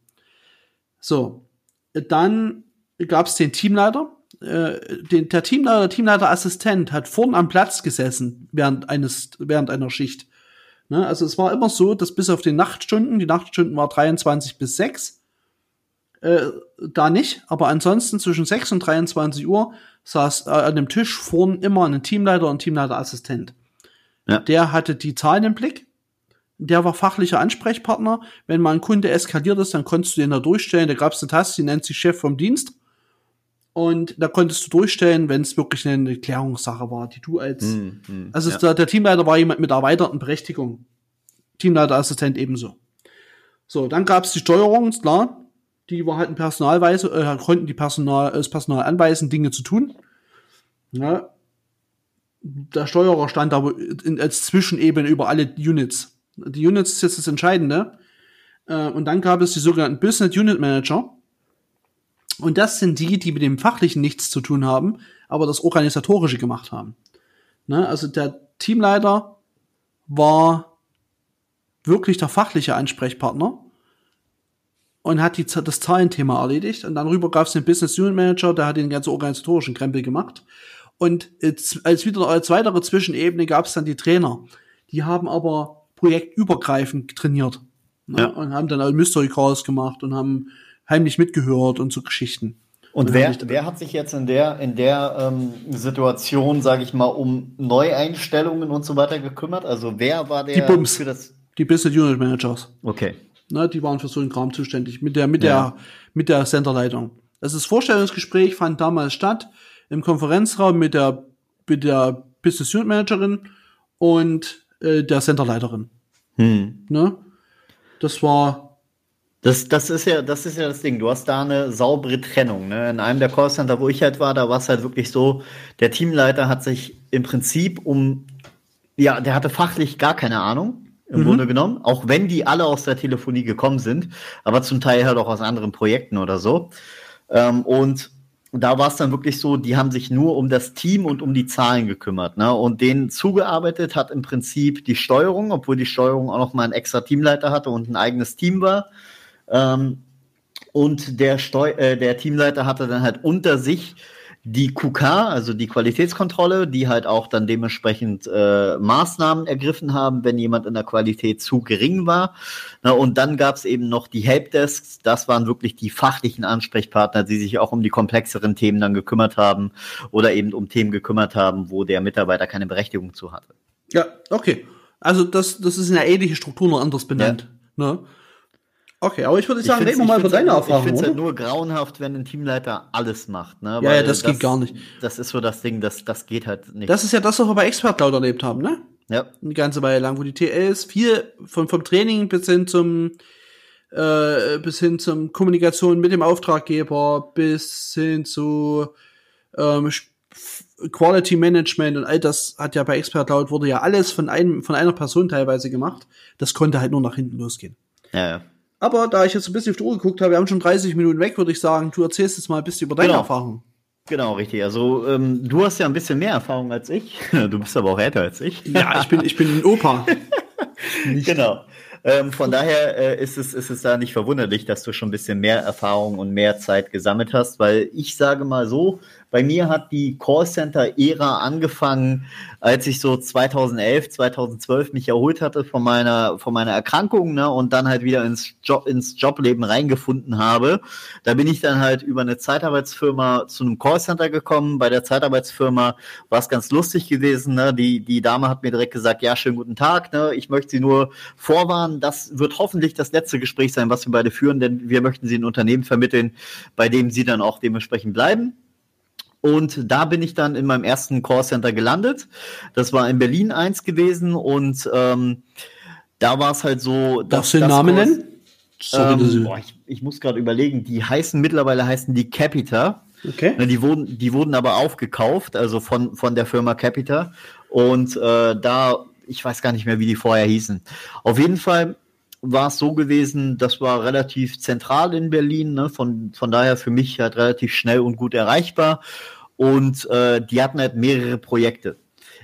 So, dann gab es den Teamleiter, äh, den, der Teamleiter, der Teamleiterassistent hat vorn am Platz gesessen während eines, während einer Schicht. Ne? Also es war immer so, dass bis auf die Nachtstunden, die Nachtstunden war 23 bis 6, äh, da nicht, aber ansonsten zwischen 6 und 23 Uhr saß äh, an dem Tisch vorn immer ein Teamleiter und Teamleiterassistent. Ja. Der hatte die Zahlen im Blick. Der war fachlicher Ansprechpartner. Wenn mal ein Kunde eskaliert ist, dann konntest du den da durchstellen. Da gab es eine Taste, die nennt sich Chef vom Dienst. Und da konntest du durchstellen, wenn es wirklich eine Klärungssache war, die du als, mm, mm, also ja. der, der, Teamleiter war jemand mit erweiterten Berechtigungen. Teamleiterassistent ebenso. So, dann gab es die Steuerung, ist klar. Die war halt ein Personalweise, äh, konnten die Personal, das Personal anweisen, Dinge zu tun. Ja. Der Steuerer stand aber in, als Zwischenebene über alle Units. Die Units ist jetzt das Entscheidende. Äh, und dann gab es die sogenannten Business Unit Manager und das sind die, die mit dem Fachlichen nichts zu tun haben, aber das Organisatorische gemacht haben. Ne? Also der Teamleiter war wirklich der fachliche Ansprechpartner und hat die, das Zahlenthema erledigt. Und dann rüber gab es den Business Unit Manager, der hat den ganzen organisatorischen Krempel gemacht. Und als wieder als weitere Zwischenebene gab es dann die Trainer. Die haben aber projektübergreifend trainiert. Ne? Ja. Und haben dann auch Mystery Calls gemacht und haben heimlich mitgehört und so Geschichten. Und, wer, wer hat sich jetzt in der, in der ähm, Situation, sage ich mal, um Neueinstellungen und so weiter gekümmert? Also wer war der die Bums, für das? Die Business Unit Managers. Okay. Ne, die waren für so einen Kram zuständig mit der, mit ja. der, mit der Centerleitung. Also das Vorstellungsgespräch fand damals statt im Konferenzraum mit der, mit der Business Unit Managerin und äh, der Centerleiterin. Hm. Ne? Das war das, das ist ja, das ist ja das Ding. Du hast da eine saubere Trennung. Ne? In einem der Callcenter, wo ich halt war, da war es halt wirklich so, der Teamleiter hat sich im Prinzip um, ja, der hatte fachlich gar keine Ahnung, im mhm. Grunde genommen, auch wenn die alle aus der Telefonie gekommen sind, aber zum Teil halt auch aus anderen Projekten oder so. Ähm, und da war es dann wirklich so, die haben sich nur um das Team und um die Zahlen gekümmert. Ne? Und denen zugearbeitet hat im Prinzip die Steuerung, obwohl die Steuerung auch noch mal einen extra Teamleiter hatte und ein eigenes Team war. Ähm, und der, Steu äh, der Teamleiter hatte dann halt unter sich die QK, also die Qualitätskontrolle, die halt auch dann dementsprechend äh, Maßnahmen ergriffen haben, wenn jemand in der Qualität zu gering war. Na, und dann gab es eben noch die Helpdesks, das waren wirklich die fachlichen Ansprechpartner, die sich auch um die komplexeren Themen dann gekümmert haben oder eben um Themen gekümmert haben, wo der Mitarbeiter keine Berechtigung zu hatte. Ja, okay. Also das, das ist eine ähnliche Struktur, nur anders benannt. Ja. Ne? Okay, aber ich würde sagen, reden wir mal über deine halt, Erfahrung. Ich finde es halt nur grauenhaft, wenn ein Teamleiter alles macht. Ne? Ja, ja, das, das, geht gar nicht. Das ist so das Ding, das, das geht halt nicht. Das ist ja das, was wir bei Expert Cloud erlebt haben, ne? Ja. Eine ganze Weile lang, wo die TLs viel von, vom Training bis hin zum äh, bis hin zum Kommunikation mit dem Auftraggeber, bis hin zu ähm, Quality Management und all das hat ja bei Expert Cloud wurde ja alles von einem von einer Person teilweise gemacht. Das konnte halt nur nach hinten losgehen. Ja, ja. Aber da ich jetzt ein bisschen auf die Uhr geguckt habe, wir haben schon 30 Minuten weg, würde ich sagen, du erzählst jetzt mal ein bisschen über deine genau. Erfahrung. Genau, richtig. Also ähm, du hast ja ein bisschen mehr Erfahrung als ich. Du bist aber auch älter als ich. Ja, ich bin, ich bin ein Opa. genau. Ähm, von daher äh, ist, es, ist es da nicht verwunderlich, dass du schon ein bisschen mehr Erfahrung und mehr Zeit gesammelt hast, weil ich sage mal so, bei mir hat die Callcenter-Ära angefangen, als ich so 2011, 2012 mich erholt hatte von meiner, von meiner Erkrankung ne, und dann halt wieder ins, Job, ins Jobleben reingefunden habe. Da bin ich dann halt über eine Zeitarbeitsfirma zu einem Callcenter gekommen. Bei der Zeitarbeitsfirma war es ganz lustig gewesen. Ne? Die, die Dame hat mir direkt gesagt, ja, schönen guten Tag. Ne? Ich möchte Sie nur vorwarnen, das wird hoffentlich das letzte Gespräch sein, was wir beide führen, denn wir möchten Sie ein Unternehmen vermitteln, bei dem Sie dann auch dementsprechend bleiben. Und da bin ich dann in meinem ersten Callcenter gelandet. Das war in Berlin eins gewesen und ähm, da war es halt so. Darfst du den Namen nennen? Sorry, ähm, boah, ich, ich, muss gerade überlegen, die heißen mittlerweile heißen die Capita. Okay. Ne, die wurden, die wurden aber aufgekauft, also von, von der Firma Capita. Und äh, da, ich weiß gar nicht mehr, wie die vorher hießen. Auf jeden Fall war es so gewesen, das war relativ zentral in Berlin, ne? von, von daher für mich halt relativ schnell und gut erreichbar. Und äh, die hatten halt mehrere Projekte.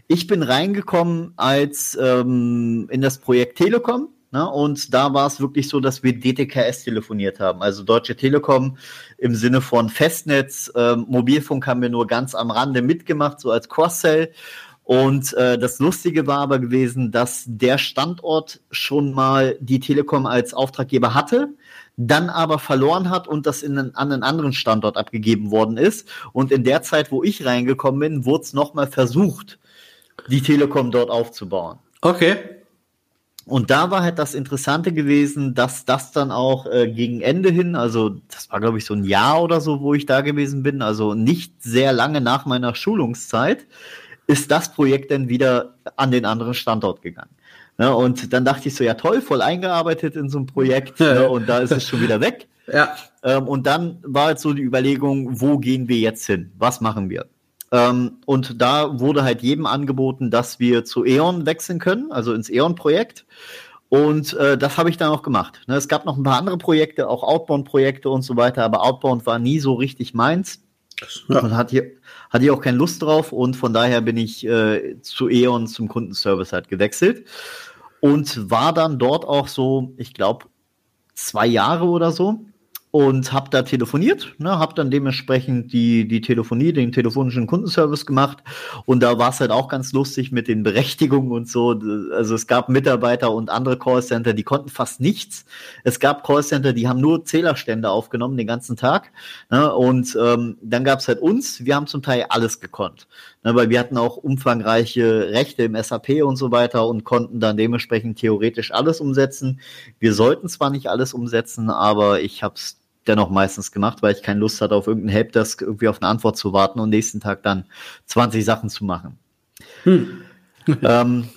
Ich bin reingekommen als ähm, in das Projekt Telekom. Ne, und da war es wirklich so, dass wir DTKS telefoniert haben. Also Deutsche Telekom im Sinne von Festnetz. Äh, Mobilfunk haben wir nur ganz am Rande mitgemacht, so als Cross-Sell. Und äh, das Lustige war aber gewesen, dass der Standort schon mal die Telekom als Auftraggeber hatte dann aber verloren hat und das in einen, an einen anderen Standort abgegeben worden ist. Und in der Zeit, wo ich reingekommen bin, wurde es nochmal versucht, die Telekom dort aufzubauen. Okay. Und da war halt das Interessante gewesen, dass das dann auch äh, gegen Ende hin, also das war glaube ich so ein Jahr oder so, wo ich da gewesen bin, also nicht sehr lange nach meiner Schulungszeit, ist das Projekt dann wieder an den anderen Standort gegangen. Ne, und dann dachte ich so, ja toll, voll eingearbeitet in so ein Projekt ne, und da ist es schon wieder weg. Ja. Ähm, und dann war jetzt so die Überlegung, wo gehen wir jetzt hin? Was machen wir? Ähm, und da wurde halt jedem angeboten, dass wir zu E.ON wechseln können, also ins E.ON-Projekt. Und äh, das habe ich dann auch gemacht. Ne, es gab noch ein paar andere Projekte, auch Outbound-Projekte und so weiter, aber Outbound war nie so richtig meins. Ja. Und hatte, hier, hatte ich auch keine Lust drauf und von daher bin ich äh, zu E.ON zum Kundenservice halt gewechselt und war dann dort auch so, ich glaube, zwei Jahre oder so und habe da telefoniert, ne, habe dann dementsprechend die, die Telefonie, den telefonischen Kundenservice gemacht und da war es halt auch ganz lustig mit den Berechtigungen und so. Also es gab Mitarbeiter und andere Callcenter, die konnten fast nichts. Es gab Callcenter, die haben nur Zählerstände aufgenommen den ganzen Tag ne, und ähm, dann gab es halt uns, wir haben zum Teil alles gekonnt, ne, weil wir hatten auch umfangreiche Rechte im SAP und so weiter und konnten dann dementsprechend theoretisch alles umsetzen. Wir sollten zwar nicht alles umsetzen, aber ich habe es dennoch meistens gemacht, weil ich keine Lust hatte, auf irgendeinen Helpdesk irgendwie auf eine Antwort zu warten und nächsten Tag dann 20 Sachen zu machen. Hm. ähm,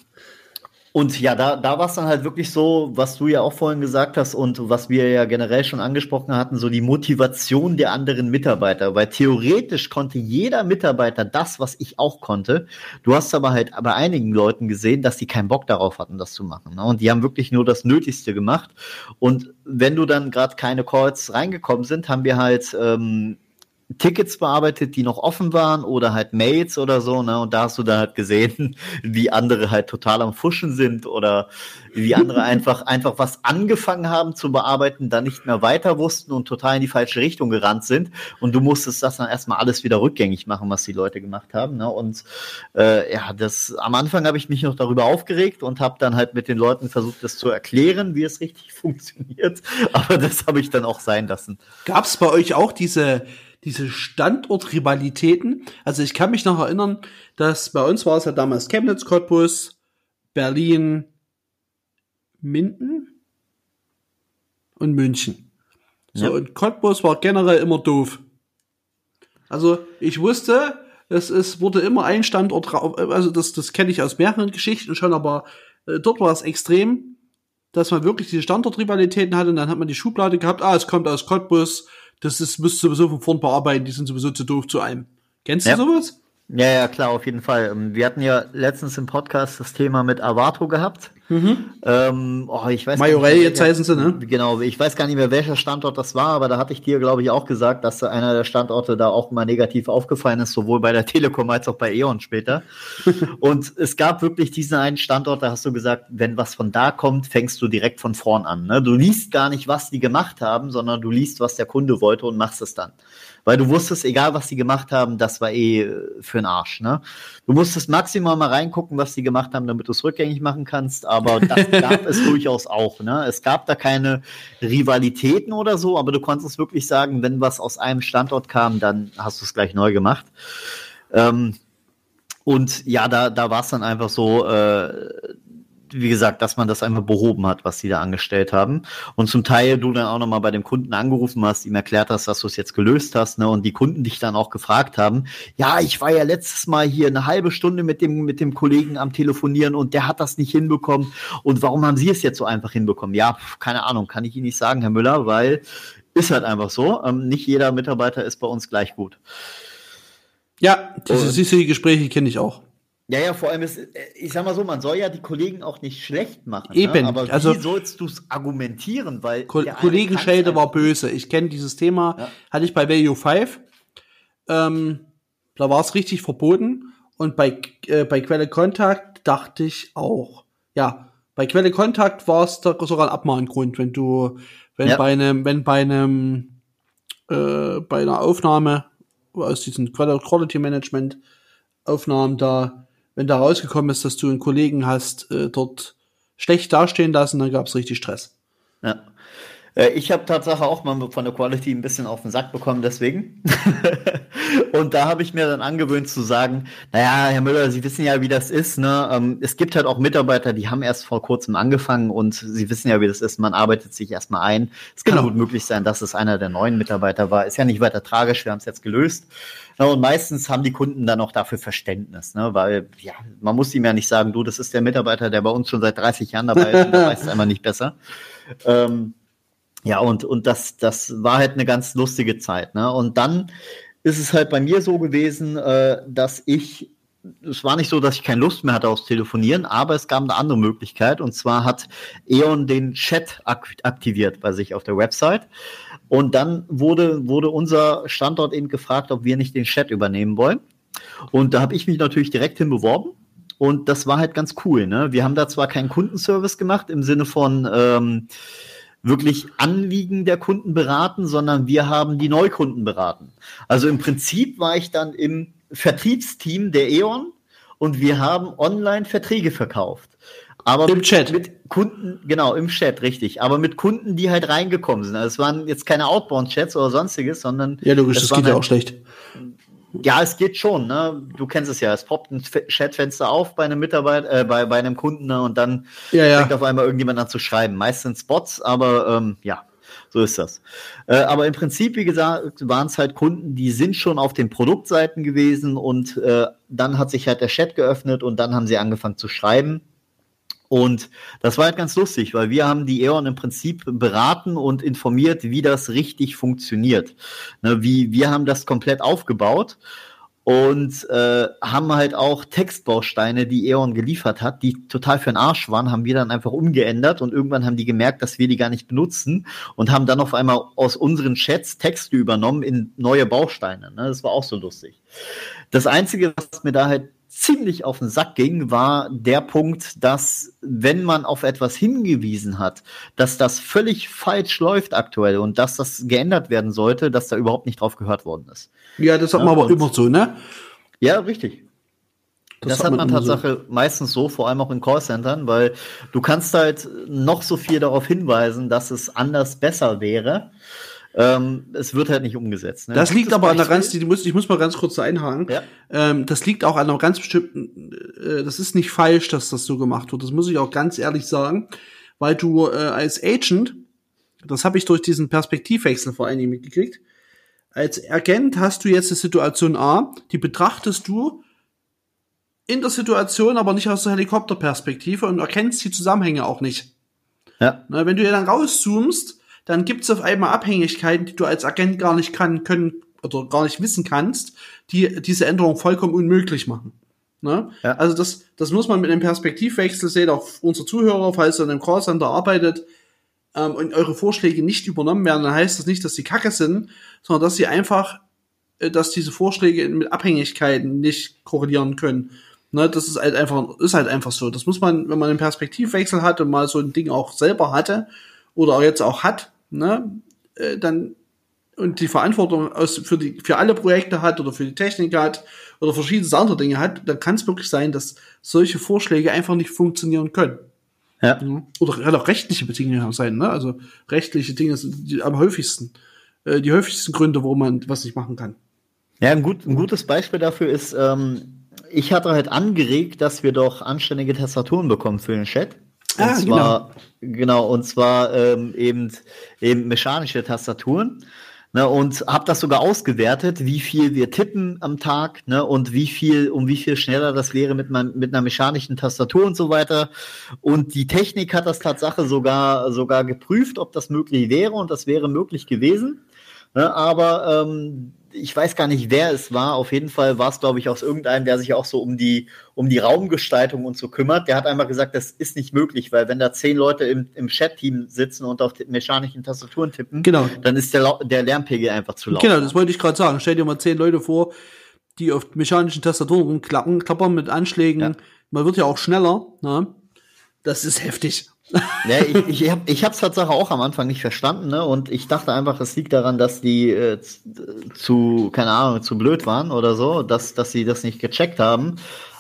und ja, da, da war es dann halt wirklich so, was du ja auch vorhin gesagt hast und was wir ja generell schon angesprochen hatten, so die Motivation der anderen Mitarbeiter. Weil theoretisch konnte jeder Mitarbeiter das, was ich auch konnte. Du hast aber halt bei einigen Leuten gesehen, dass die keinen Bock darauf hatten, das zu machen. Ne? Und die haben wirklich nur das Nötigste gemacht. Und wenn du dann gerade keine Calls reingekommen sind, haben wir halt ähm, Tickets bearbeitet, die noch offen waren oder halt Mails oder so, ne? Und da hast du dann halt gesehen, wie andere halt total am Fuschen sind oder wie andere einfach, einfach was angefangen haben zu bearbeiten, dann nicht mehr weiter wussten und total in die falsche Richtung gerannt sind. Und du musstest das dann erstmal alles wieder rückgängig machen, was die Leute gemacht haben. Ne? Und äh, ja, das am Anfang habe ich mich noch darüber aufgeregt und habe dann halt mit den Leuten versucht, das zu erklären, wie es richtig funktioniert. Aber das habe ich dann auch sein lassen. Gab es bei euch auch diese diese Standortrivalitäten. Also ich kann mich noch erinnern, dass bei uns war es ja damals Chemnitz, Cottbus, Berlin, Minden und München. So, ja. und Cottbus war generell immer doof. Also ich wusste, es ist, wurde immer ein Standort, also das, das kenne ich aus mehreren Geschichten schon, aber äh, dort war es extrem, dass man wirklich diese Standortrivalitäten hatte und dann hat man die Schublade gehabt, ah, es kommt aus Cottbus, das ist, müsst sowieso von vorn bearbeiten, die sind sowieso zu doof zu einem. Kennst ja. du sowas? Ja, ja, klar, auf jeden Fall. Ähm, wir hatten ja letztens im Podcast das Thema mit Avato gehabt. Mhm. Ähm, oh, ich weiß Majorell jetzt heißen sie, ne? Genau, ich weiß gar nicht mehr, welcher Standort das war, aber da hatte ich dir, glaube ich, auch gesagt, dass einer der Standorte da auch mal negativ aufgefallen ist, sowohl bei der Telekom als auch bei E.ON später. und es gab wirklich diesen einen Standort, da hast du gesagt, wenn was von da kommt, fängst du direkt von vorn an. Ne? Du liest gar nicht, was die gemacht haben, sondern du liest, was der Kunde wollte und machst es dann weil du wusstest, egal was sie gemacht haben, das war eh äh, für den Arsch. Ne? Du musstest maximal mal reingucken, was sie gemacht haben, damit du es rückgängig machen kannst, aber das gab es durchaus auch. Ne? Es gab da keine Rivalitäten oder so, aber du konntest wirklich sagen, wenn was aus einem Standort kam, dann hast du es gleich neu gemacht. Ähm, und ja, da, da war es dann einfach so, äh, wie gesagt, dass man das einfach behoben hat, was sie da angestellt haben. Und zum Teil du dann auch nochmal bei dem Kunden angerufen hast, ihm erklärt hast, dass du es jetzt gelöst hast, ne? Und die Kunden dich dann auch gefragt haben, ja, ich war ja letztes Mal hier eine halbe Stunde mit dem, mit dem Kollegen am Telefonieren und der hat das nicht hinbekommen. Und warum haben Sie es jetzt so einfach hinbekommen? Ja, keine Ahnung, kann ich Ihnen nicht sagen, Herr Müller, weil ist halt einfach so. Ähm, nicht jeder Mitarbeiter ist bei uns gleich gut. Ja, diese, diese Gespräche kenne ich auch. Ja, ja, vor allem ist, äh, ich sag mal so, man soll ja die Kollegen auch nicht schlecht machen. Ne? Eben, ne? aber also, wie sollst du es argumentieren? Weil Ko Kollegenschelde war böse. Ich kenne dieses Thema, ja. hatte ich bei Value 5. Ähm, da war es richtig verboten. Und bei, äh, bei Quelle Kontakt dachte ich auch. Ja, bei Quelle Kontakt war es sogar ein Abmahngrund, wenn du, wenn ja. bei einem, wenn bei einem, äh, bei einer Aufnahme aus diesem Quality Management Aufnahmen da wenn da rausgekommen ist, dass du einen Kollegen hast, äh, dort schlecht dastehen lassen, dann gab es richtig Stress. Ja. Äh, ich habe Tatsache auch mal von der Quality ein bisschen auf den Sack bekommen, deswegen. und da habe ich mir dann angewöhnt zu sagen, naja, Herr Müller, Sie wissen ja, wie das ist. Ne? Ähm, es gibt halt auch Mitarbeiter, die haben erst vor kurzem angefangen und Sie wissen ja, wie das ist. Man arbeitet sich erstmal ein. Es kann genau. gut möglich sein, dass es einer der neuen Mitarbeiter war. Ist ja nicht weiter tragisch, wir haben es jetzt gelöst. Und meistens haben die Kunden dann auch dafür Verständnis, ne? weil ja, man muss ihm ja nicht sagen, du, das ist der Mitarbeiter, der bei uns schon seit 30 Jahren dabei ist, und der weiß es einfach nicht besser. Ähm, ja, und, und das, das war halt eine ganz lustige Zeit. Ne? Und dann ist es halt bei mir so gewesen, äh, dass ich es war nicht so, dass ich keine Lust mehr hatte aufs Telefonieren, aber es gab eine andere Möglichkeit und zwar hat E.ON den Chat aktiviert bei sich auf der Website. Und dann wurde, wurde unser Standort eben gefragt, ob wir nicht den Chat übernehmen wollen. Und da habe ich mich natürlich direkt hin beworben. Und das war halt ganz cool. Ne? Wir haben da zwar keinen Kundenservice gemacht im Sinne von ähm, wirklich Anliegen der Kunden beraten, sondern wir haben die Neukunden beraten. Also im Prinzip war ich dann im Vertriebsteam der E.ON und wir haben online Verträge verkauft. Aber Im mit, Chat. Mit Kunden, genau, im Chat, richtig. Aber mit Kunden, die halt reingekommen sind. Also es waren jetzt keine Outbound-Chats oder sonstiges, sondern. Ja, logisch, das geht halt, ja auch schlecht. Ja, es geht schon, ne? Du kennst es ja. Es poppt ein Chatfenster auf bei einem Mitarbeiter, äh, bei, bei einem Kunden, ne? Und dann ja, ja. fängt auf einmal irgendjemand an zu schreiben. Meistens Bots, aber ähm, ja, so ist das. Äh, aber im Prinzip, wie gesagt, waren es halt Kunden, die sind schon auf den Produktseiten gewesen und äh, dann hat sich halt der Chat geöffnet und dann haben sie angefangen zu schreiben. Und das war halt ganz lustig, weil wir haben die E.ON im Prinzip beraten und informiert, wie das richtig funktioniert. Ne, wie, wir haben das komplett aufgebaut. und äh, haben halt auch Textbausteine, die E.ON geliefert hat, die total für den Arsch waren, haben wir dann einfach umgeändert und irgendwann haben die gemerkt, dass wir die gar nicht benutzen und haben dann auf einmal aus unseren Chats Texte übernommen in neue Bausteine. Ne? Das war auch so lustig. Das Einzige, was mir da halt ziemlich auf den Sack ging, war der Punkt, dass wenn man auf etwas hingewiesen hat, dass das völlig falsch läuft aktuell und dass das geändert werden sollte, dass da überhaupt nicht drauf gehört worden ist. Ja, das hat man aber immer so, ne? Ja, richtig. Das, das hat man, man Tatsache so. meistens so, vor allem auch in Callcentern, weil du kannst halt noch so viel darauf hinweisen, dass es anders besser wäre. Ähm, es wird halt nicht umgesetzt. Ne? Das liegt aber an der ganz, die muss, ich muss mal ganz kurz einhaken. Ja? Ähm, das liegt auch an einer ganz bestimmten, äh, das ist nicht falsch, dass das so gemacht wird. Das muss ich auch ganz ehrlich sagen, weil du äh, als Agent, das habe ich durch diesen Perspektivwechsel vor allen Dingen mitgekriegt, als Agent hast du jetzt die Situation A, die betrachtest du in der Situation, aber nicht aus der Helikopterperspektive und erkennst die Zusammenhänge auch nicht. Ja. Na, wenn du ja dann rauszoomst, dann gibt es auf einmal Abhängigkeiten, die du als Agent gar nicht kann, können oder gar nicht wissen kannst, die diese Änderung vollkommen unmöglich machen. Ne? Ja. Also das, das muss man mit einem Perspektivwechsel sehen, auch unsere Zuhörer, falls ihr in einem Callcenter arbeitet ähm, und eure Vorschläge nicht übernommen werden, dann heißt das nicht, dass sie kacke sind, sondern dass sie einfach, äh, dass diese Vorschläge mit Abhängigkeiten nicht korrelieren können. Ne, das ist halt einfach, ist halt einfach so. Das muss man, wenn man einen Perspektivwechsel hat und mal so ein Ding auch selber hatte oder auch jetzt auch hat, ne, äh, dann und die Verantwortung aus, für, die, für alle Projekte hat oder für die Technik hat oder verschiedene andere Dinge hat, dann kann es wirklich sein, dass solche Vorschläge einfach nicht funktionieren können. Ja. Oder kann auch rechtliche Bedingungen sein, ne? Also rechtliche Dinge sind die am häufigsten, äh, die häufigsten Gründe, warum man was nicht machen kann. Ja, ein, gut, ein gutes Beispiel dafür ist, ähm, ich hatte halt angeregt, dass wir doch anständige Tastaturen bekommen für den Chat. Und ah, zwar, genau. genau, und zwar ähm, eben, eben mechanische Tastaturen. Ne, und habe das sogar ausgewertet, wie viel wir tippen am Tag ne, und wie viel, um wie viel schneller das wäre mit, mein, mit einer mechanischen Tastatur und so weiter. Und die Technik hat das Tatsache sogar, sogar geprüft, ob das möglich wäre und das wäre möglich gewesen. Ne, aber ähm, ich weiß gar nicht, wer es war. Auf jeden Fall war es, glaube ich, aus irgendeinem, der sich auch so um die, um die Raumgestaltung und so kümmert. Der hat einmal gesagt, das ist nicht möglich, weil wenn da zehn Leute im, im Chat-Team sitzen und auf mechanischen Tastaturen tippen, genau. dann ist der, der Lärmpegel einfach zu laut. Genau, das wollte ich gerade sagen. Stell dir mal zehn Leute vor, die auf mechanischen Tastaturen rumklappen, klappern mit Anschlägen. Ja. Man wird ja auch schneller. Ne? Das ist heftig. Ja, ich, ich habe ich hab's Tatsache auch am Anfang nicht verstanden, ne? Und ich dachte einfach, es liegt daran, dass die äh, zu, keine Ahnung, zu blöd waren oder so, dass, dass sie das nicht gecheckt haben.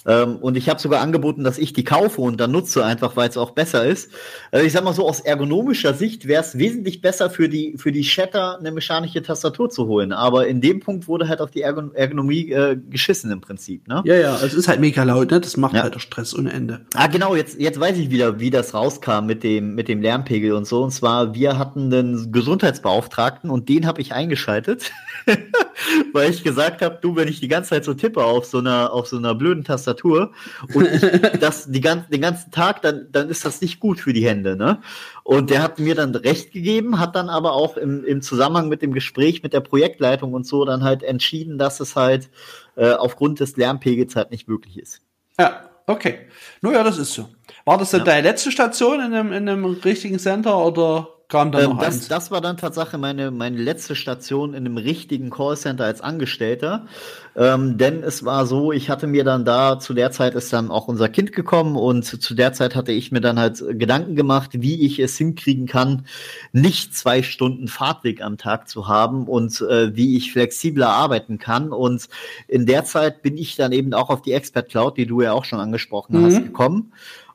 Ähm, und ich habe sogar angeboten, dass ich die kaufe und dann nutze, einfach weil es auch besser ist. Also ich sag mal so, aus ergonomischer Sicht wäre es wesentlich besser für die, für die Shatter eine mechanische Tastatur zu holen. Aber in dem Punkt wurde halt auf die Ergon Ergonomie äh, geschissen im Prinzip. Ne? Ja, ja, es ist halt mega laut, ne? Das macht ja. halt Stress ohne Ende. Ah, genau, jetzt, jetzt weiß ich wieder, wie das rauskam mit dem, mit dem Lärmpegel und so. Und zwar, wir hatten den Gesundheitsbeauftragten und den habe ich eingeschaltet, weil ich gesagt habe, du, wenn ich die ganze Zeit so tippe auf so einer, auf so einer blöden Tastatur, Tastatur und ich das die gan den ganzen Tag, dann, dann ist das nicht gut für die Hände. Ne? Und der hat mir dann recht gegeben, hat dann aber auch im, im Zusammenhang mit dem Gespräch mit der Projektleitung und so dann halt entschieden, dass es halt äh, aufgrund des Lärmpegels halt nicht möglich ist. Ja, okay. Naja, das ist so. War das denn ja. deine letzte Station in einem, in einem richtigen Center oder kam dann ähm, noch das, das war dann tatsächlich meine, meine letzte Station in einem richtigen Callcenter als Angestellter. Ähm, denn es war so, ich hatte mir dann da, zu der Zeit ist dann auch unser Kind gekommen und zu der Zeit hatte ich mir dann halt Gedanken gemacht, wie ich es hinkriegen kann, nicht zwei Stunden Fahrtweg am Tag zu haben und äh, wie ich flexibler arbeiten kann. Und in der Zeit bin ich dann eben auch auf die Expert Cloud, die du ja auch schon angesprochen mhm. hast, gekommen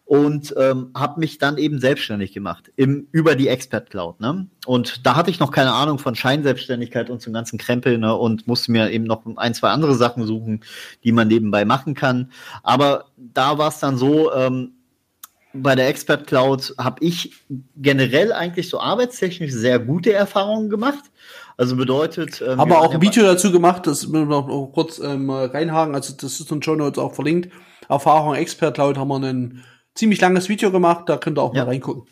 und ähm, habe mich dann eben selbstständig gemacht im, über die Expert Cloud. Ne? Und da hatte ich noch keine Ahnung von Scheinselbstständigkeit und zum ganzen Krempel ne? und musste mir eben noch ein, zwei andere Sachen suchen, die man nebenbei machen kann. Aber da war es dann so, ähm, bei der Expert Cloud habe ich generell eigentlich so arbeitstechnisch sehr gute Erfahrungen gemacht. Also bedeutet. Ähm, Aber auch ein Video dazu gemacht, das müssen wir noch kurz ähm, reinhaken. Also das ist in Show Notes auch verlinkt. Erfahrung Expert Cloud haben wir einen ziemlich langes Video gemacht, da könnt ihr auch ja. mal reingucken.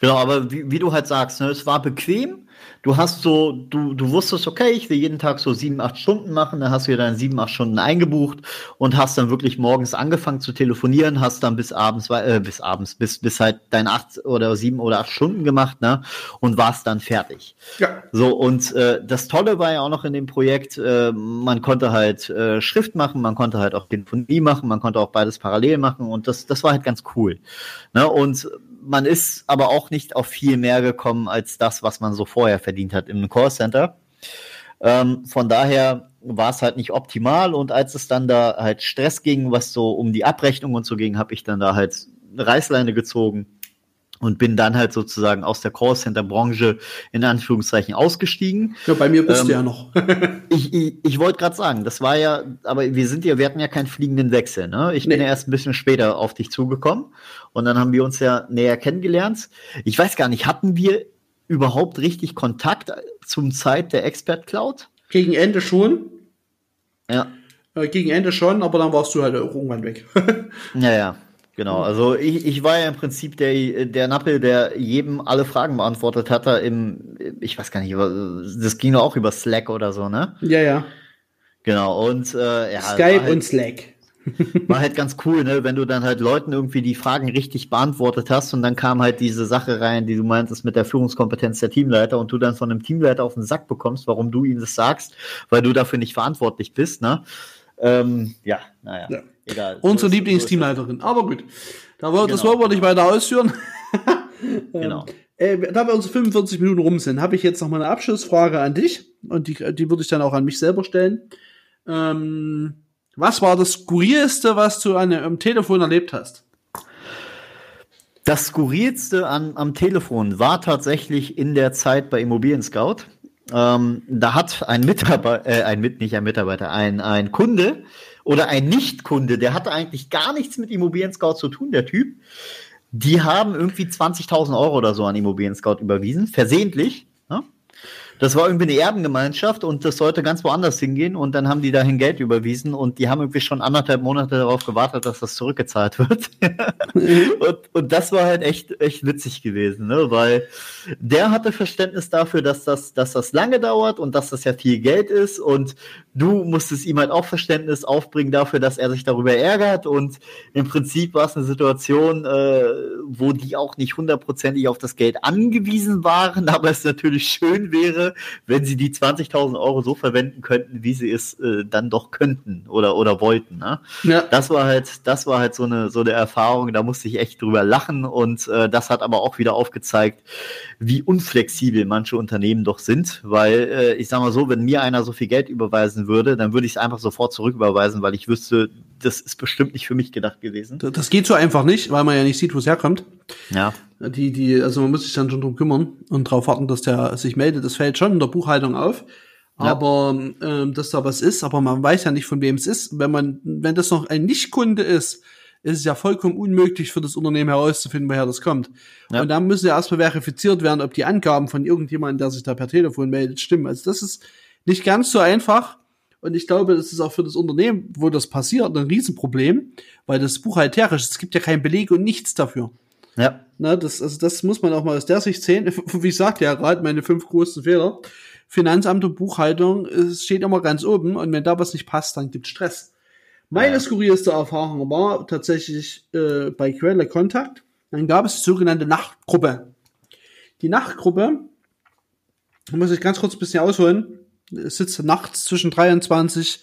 Genau, aber wie, wie du halt sagst, ne, es war bequem. Du hast so, du, du wusstest, okay, ich will jeden Tag so sieben, acht Stunden machen, dann hast du dir dann sieben, acht Stunden eingebucht und hast dann wirklich morgens angefangen zu telefonieren, hast dann bis abends, äh, bis abends, bis, bis halt deine acht oder sieben oder acht Stunden gemacht, ne? Und warst dann fertig. Ja. So, und äh, das Tolle war ja auch noch in dem Projekt, äh, man konnte halt äh, Schrift machen, man konnte halt auch Telefonie machen, man konnte auch beides parallel machen und das, das war halt ganz cool. Ne? Und man ist aber auch nicht auf viel mehr gekommen als das, was man so vorher verdient hat im Callcenter. Ähm, von daher war es halt nicht optimal und als es dann da halt Stress ging, was so um die Abrechnung und so ging, habe ich dann da halt Reißleine gezogen und bin dann halt sozusagen aus der Callcenter-Branche in Anführungszeichen ausgestiegen. Ja, bei mir bist ähm, du ja noch. ich ich, ich wollte gerade sagen, das war ja, aber wir sind ja, wir hatten ja keinen fliegenden Wechsel. Ne? Ich nee. bin ja erst ein bisschen später auf dich zugekommen und dann haben wir uns ja näher kennengelernt. Ich weiß gar nicht, hatten wir überhaupt richtig Kontakt zum Zeit der Expert Cloud? Gegen Ende schon. Ja. Äh, gegen Ende schon, aber dann warst du halt irgendwann weg. ja, ja. Genau, also ich, ich war ja im Prinzip der, der Nappel, der jedem alle Fragen beantwortet hatte im, ich weiß gar nicht, das ging auch über Slack oder so, ne? Ja, ja. Genau, und äh, ja. Skype halt, und Slack. War halt ganz cool, ne, wenn du dann halt Leuten irgendwie die Fragen richtig beantwortet hast und dann kam halt diese Sache rein, die du meintest mit der Führungskompetenz der Teamleiter und du dann von einem Teamleiter auf den Sack bekommst, warum du ihm das sagst, weil du dafür nicht verantwortlich bist, ne? Ähm, ja, naja. Ja. Egal. Unsere Lieblingsteamleiterin. Aber gut. Da wir, genau. Das wollen wir nicht weiter ausführen. genau. Ähm, äh, da wir unsere 45 Minuten rum sind, habe ich jetzt noch mal eine Abschlussfrage an dich. Und die, die würde ich dann auch an mich selber stellen. Ähm, was war das Skurrilste, was du an, am Telefon erlebt hast? Das Skurrilste an, am Telefon war tatsächlich in der Zeit bei Immobilien Scout. Ähm, da hat ein Mitarbeiter, äh, ein mit, nicht ein Mitarbeiter, ein, ein Kunde oder ein Nichtkunde, der hatte eigentlich gar nichts mit Immobilien Scout zu tun, der Typ. Die haben irgendwie 20.000 Euro oder so an Immobilien Scout überwiesen, versehentlich. Ne? Das war irgendwie eine Erbengemeinschaft und das sollte ganz woanders hingehen und dann haben die dahin Geld überwiesen und die haben irgendwie schon anderthalb Monate darauf gewartet, dass das zurückgezahlt wird. und, und das war halt echt, echt witzig gewesen, ne? weil der hatte Verständnis dafür, dass das, dass das lange dauert und dass das ja viel Geld ist und du musstest ihm halt auch Verständnis aufbringen dafür, dass er sich darüber ärgert und im Prinzip war es eine Situation, äh, wo die auch nicht hundertprozentig auf das Geld angewiesen waren, aber es natürlich schön wäre, wenn sie die 20.000 Euro so verwenden könnten, wie sie es äh, dann doch könnten oder, oder wollten. Ne? Ja. Das war halt, das war halt so eine, so eine Erfahrung, da musste ich echt drüber lachen und äh, das hat aber auch wieder aufgezeigt, wie unflexibel manche Unternehmen doch sind, weil äh, ich sag mal so, wenn mir einer so viel Geld überweisen würde, dann würde ich es einfach sofort zurücküberweisen, weil ich wüsste, das ist bestimmt nicht für mich gedacht gewesen. Das geht so einfach nicht, weil man ja nicht sieht, wo es herkommt. Ja. Die, die, also man muss sich dann schon drum kümmern und darauf warten, dass der sich meldet. Das fällt schon in der Buchhaltung auf. Ja. Aber ähm, dass da was ist, aber man weiß ja nicht, von wem es ist. Wenn man, wenn das noch ein Nichtkunde ist, ist es ja vollkommen unmöglich für das Unternehmen herauszufinden, woher das kommt. Ja. Und dann müssen ja erstmal verifiziert werden, ob die Angaben von irgendjemandem, der sich da per Telefon meldet, stimmen. Also das ist nicht ganz so einfach. Und ich glaube, das ist auch für das Unternehmen, wo das passiert, ein Riesenproblem, weil das buchhalterisch, es gibt ja keinen Beleg und nichts dafür. Ja. Na, das, also das muss man auch mal aus der Sicht sehen. Wie sagt ja gerade meine fünf größten Fehler. Finanzamt und Buchhaltung es steht immer ganz oben und wenn da was nicht passt, dann gibt Stress. Meine ja. skurrilste Erfahrung war tatsächlich äh, bei Quelle Kontakt. Dann gab es die sogenannte Nachtgruppe. Die Nachtgruppe, muss ich ganz kurz ein bisschen ausholen, sitzt nachts zwischen 23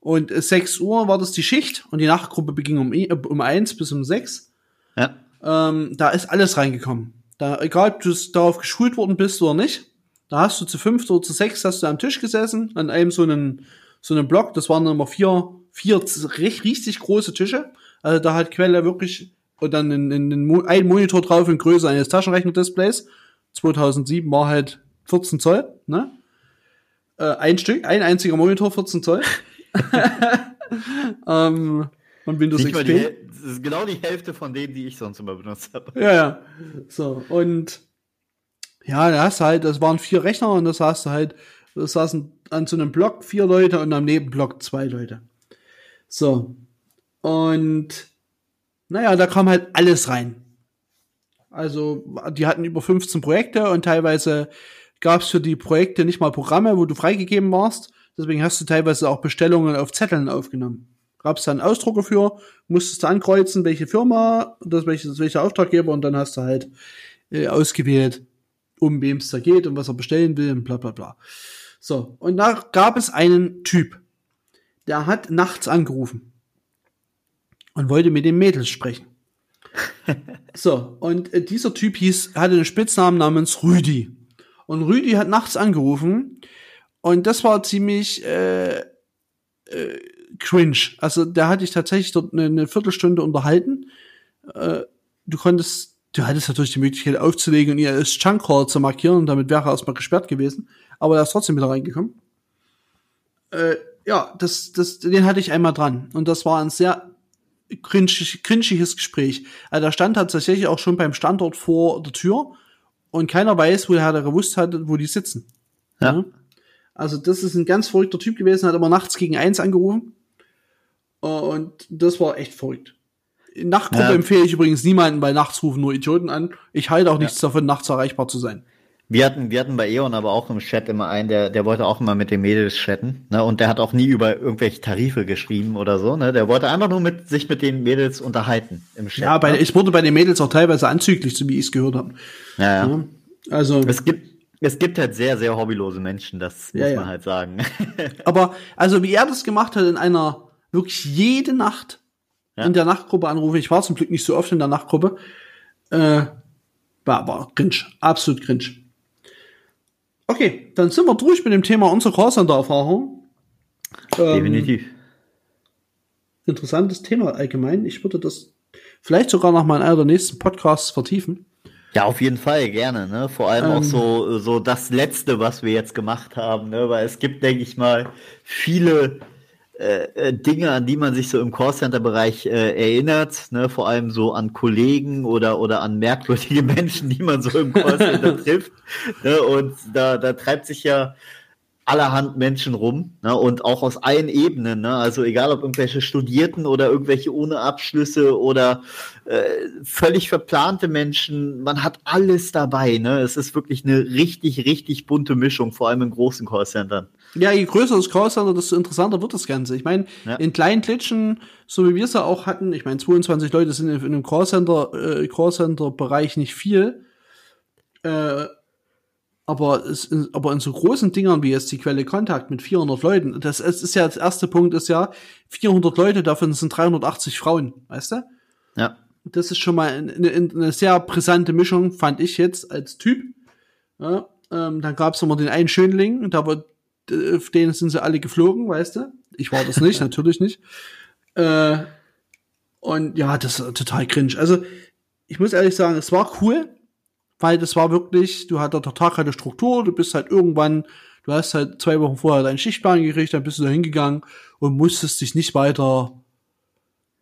und 6 Uhr war das die Schicht und die Nachtgruppe beging um, um 1 bis um 6. Ja. Ähm, da ist alles reingekommen. Da, egal ob du darauf geschult worden bist oder nicht, da hast du zu fünf oder zu sechs hast du am Tisch gesessen, an einem so einen, so einen Block, das waren immer vier, vier richtig große Tische. Also da hat Quelle wirklich und dann in, in, in ein Monitor drauf in Größe eines Taschenrechner-Displays. 2007 war halt 14 Zoll, ne? Äh, ein Stück, ein einziger Monitor, 14 Zoll. ähm, und Windows Nicht XP. Die, das ist genau die Hälfte von denen, die ich sonst immer benutzt habe. Ja, ja. So, und ja, da hast du halt, das waren vier Rechner und das hast du halt, das saßen an so einem Block vier Leute und am Nebenblock zwei Leute. So. Und naja, da kam halt alles rein. Also die hatten über 15 Projekte und teilweise gab es für die Projekte nicht mal Programme, wo du freigegeben warst. Deswegen hast du teilweise auch Bestellungen auf Zetteln aufgenommen. Gab es dann Ausdrucke für, musstest du ankreuzen, welche Firma, das welches, welcher Auftraggeber und dann hast du halt äh, ausgewählt, um wem es da geht und was er bestellen will und bla bla bla. So, und da gab es einen Typ, der hat nachts angerufen und wollte mit den Mädels sprechen. so, und äh, dieser Typ hieß, hatte einen Spitznamen namens Rüdi. Und Rüdi hat nachts angerufen und das war ziemlich äh, äh, cringe. Also der hatte ich tatsächlich dort eine, eine Viertelstunde unterhalten. Äh, du konntest, du hattest natürlich die Möglichkeit aufzulegen und ihr als Chunkcall zu markieren und damit wäre er erstmal gesperrt gewesen. Aber er ist trotzdem wieder reingekommen. Äh, ja, das, das, den hatte ich einmal dran. Und das war ein sehr cringig, cringiges Gespräch. Also der stand tatsächlich auch schon beim Standort vor der Tür und keiner weiß, wo er gewusst hat, wo die sitzen. Ja. ja. Also das ist ein ganz verrückter Typ gewesen, hat immer nachts gegen eins angerufen. Und das war echt verrückt. In Nachtgruppe ja. empfehle ich übrigens niemanden bei Nachts rufen nur Idioten an. Ich halte auch nichts ja. davon, nachts erreichbar zu sein. Wir hatten, wir hatten bei Eon aber auch im Chat immer einen, der, der wollte auch immer mit den Mädels chatten, ne? Und der hat auch nie über irgendwelche Tarife geschrieben oder so, ne? Der wollte einfach nur mit sich mit den Mädels unterhalten im Chat. Ja, bei, ne? ich wurde bei den Mädels auch teilweise anzüglich, so wie ich es gehört habe. Ja, ja. Also. Es gibt, es gibt halt sehr, sehr hobbylose Menschen, das muss ja, ja. man halt sagen. aber, also wie er das gemacht hat in einer, wirklich jede Nacht ja. in der Nachtgruppe anrufe, ich war zum Glück nicht so oft in der Nachtgruppe, äh, war, war cringe, absolut cringe. Okay, dann sind wir durch mit dem Thema unserer Callcenter-Erfahrung. Ähm, Definitiv. Interessantes Thema allgemein. Ich würde das vielleicht sogar noch mal in einer der nächsten Podcasts vertiefen. Ja, auf jeden Fall, gerne, ne? Vor allem ähm, auch so, so das Letzte, was wir jetzt gemacht haben, ne? Weil es gibt, denke ich mal, viele äh, äh, Dinge, an die man sich so im Callcenter-Bereich äh, erinnert, ne? vor allem so an Kollegen oder, oder an merkwürdige Menschen, die man so im Callcenter trifft. Ne? Und da, da treibt sich ja allerhand Menschen rum ne? und auch aus allen Ebenen. Ne? Also egal ob irgendwelche Studierten oder irgendwelche ohne Abschlüsse oder äh, völlig verplante Menschen, man hat alles dabei. Ne? Es ist wirklich eine richtig, richtig bunte Mischung, vor allem in großen Callcentern. Ja, je größer das Callcenter, desto interessanter wird das Ganze. Ich meine, ja. in kleinen Klitschen, so wie wir es ja auch hatten, ich meine, 22 Leute sind in, in einem Callcenter, äh, Callcenter-Bereich nicht viel. Äh, aber, es, aber in so großen Dingern wie jetzt die Quelle Kontakt mit 400 Leuten, das ist, ist ja, das erste Punkt ist ja, 400 Leute, davon sind 380 Frauen, weißt du? Ja. Das ist schon mal eine, eine sehr brisante Mischung, fand ich jetzt als Typ. Ja, ähm, dann gab es immer den einen Schönling, da war auf denen sind sie alle geflogen, weißt du? Ich war das nicht, natürlich nicht. Äh, und ja, das ist total cringe. Also, ich muss ehrlich sagen, es war cool, weil das war wirklich, du hattest total keine Struktur, du bist halt irgendwann, du hast halt zwei Wochen vorher deinen Schichtplan gekriegt, dann bist du da hingegangen und musstest dich nicht weiter,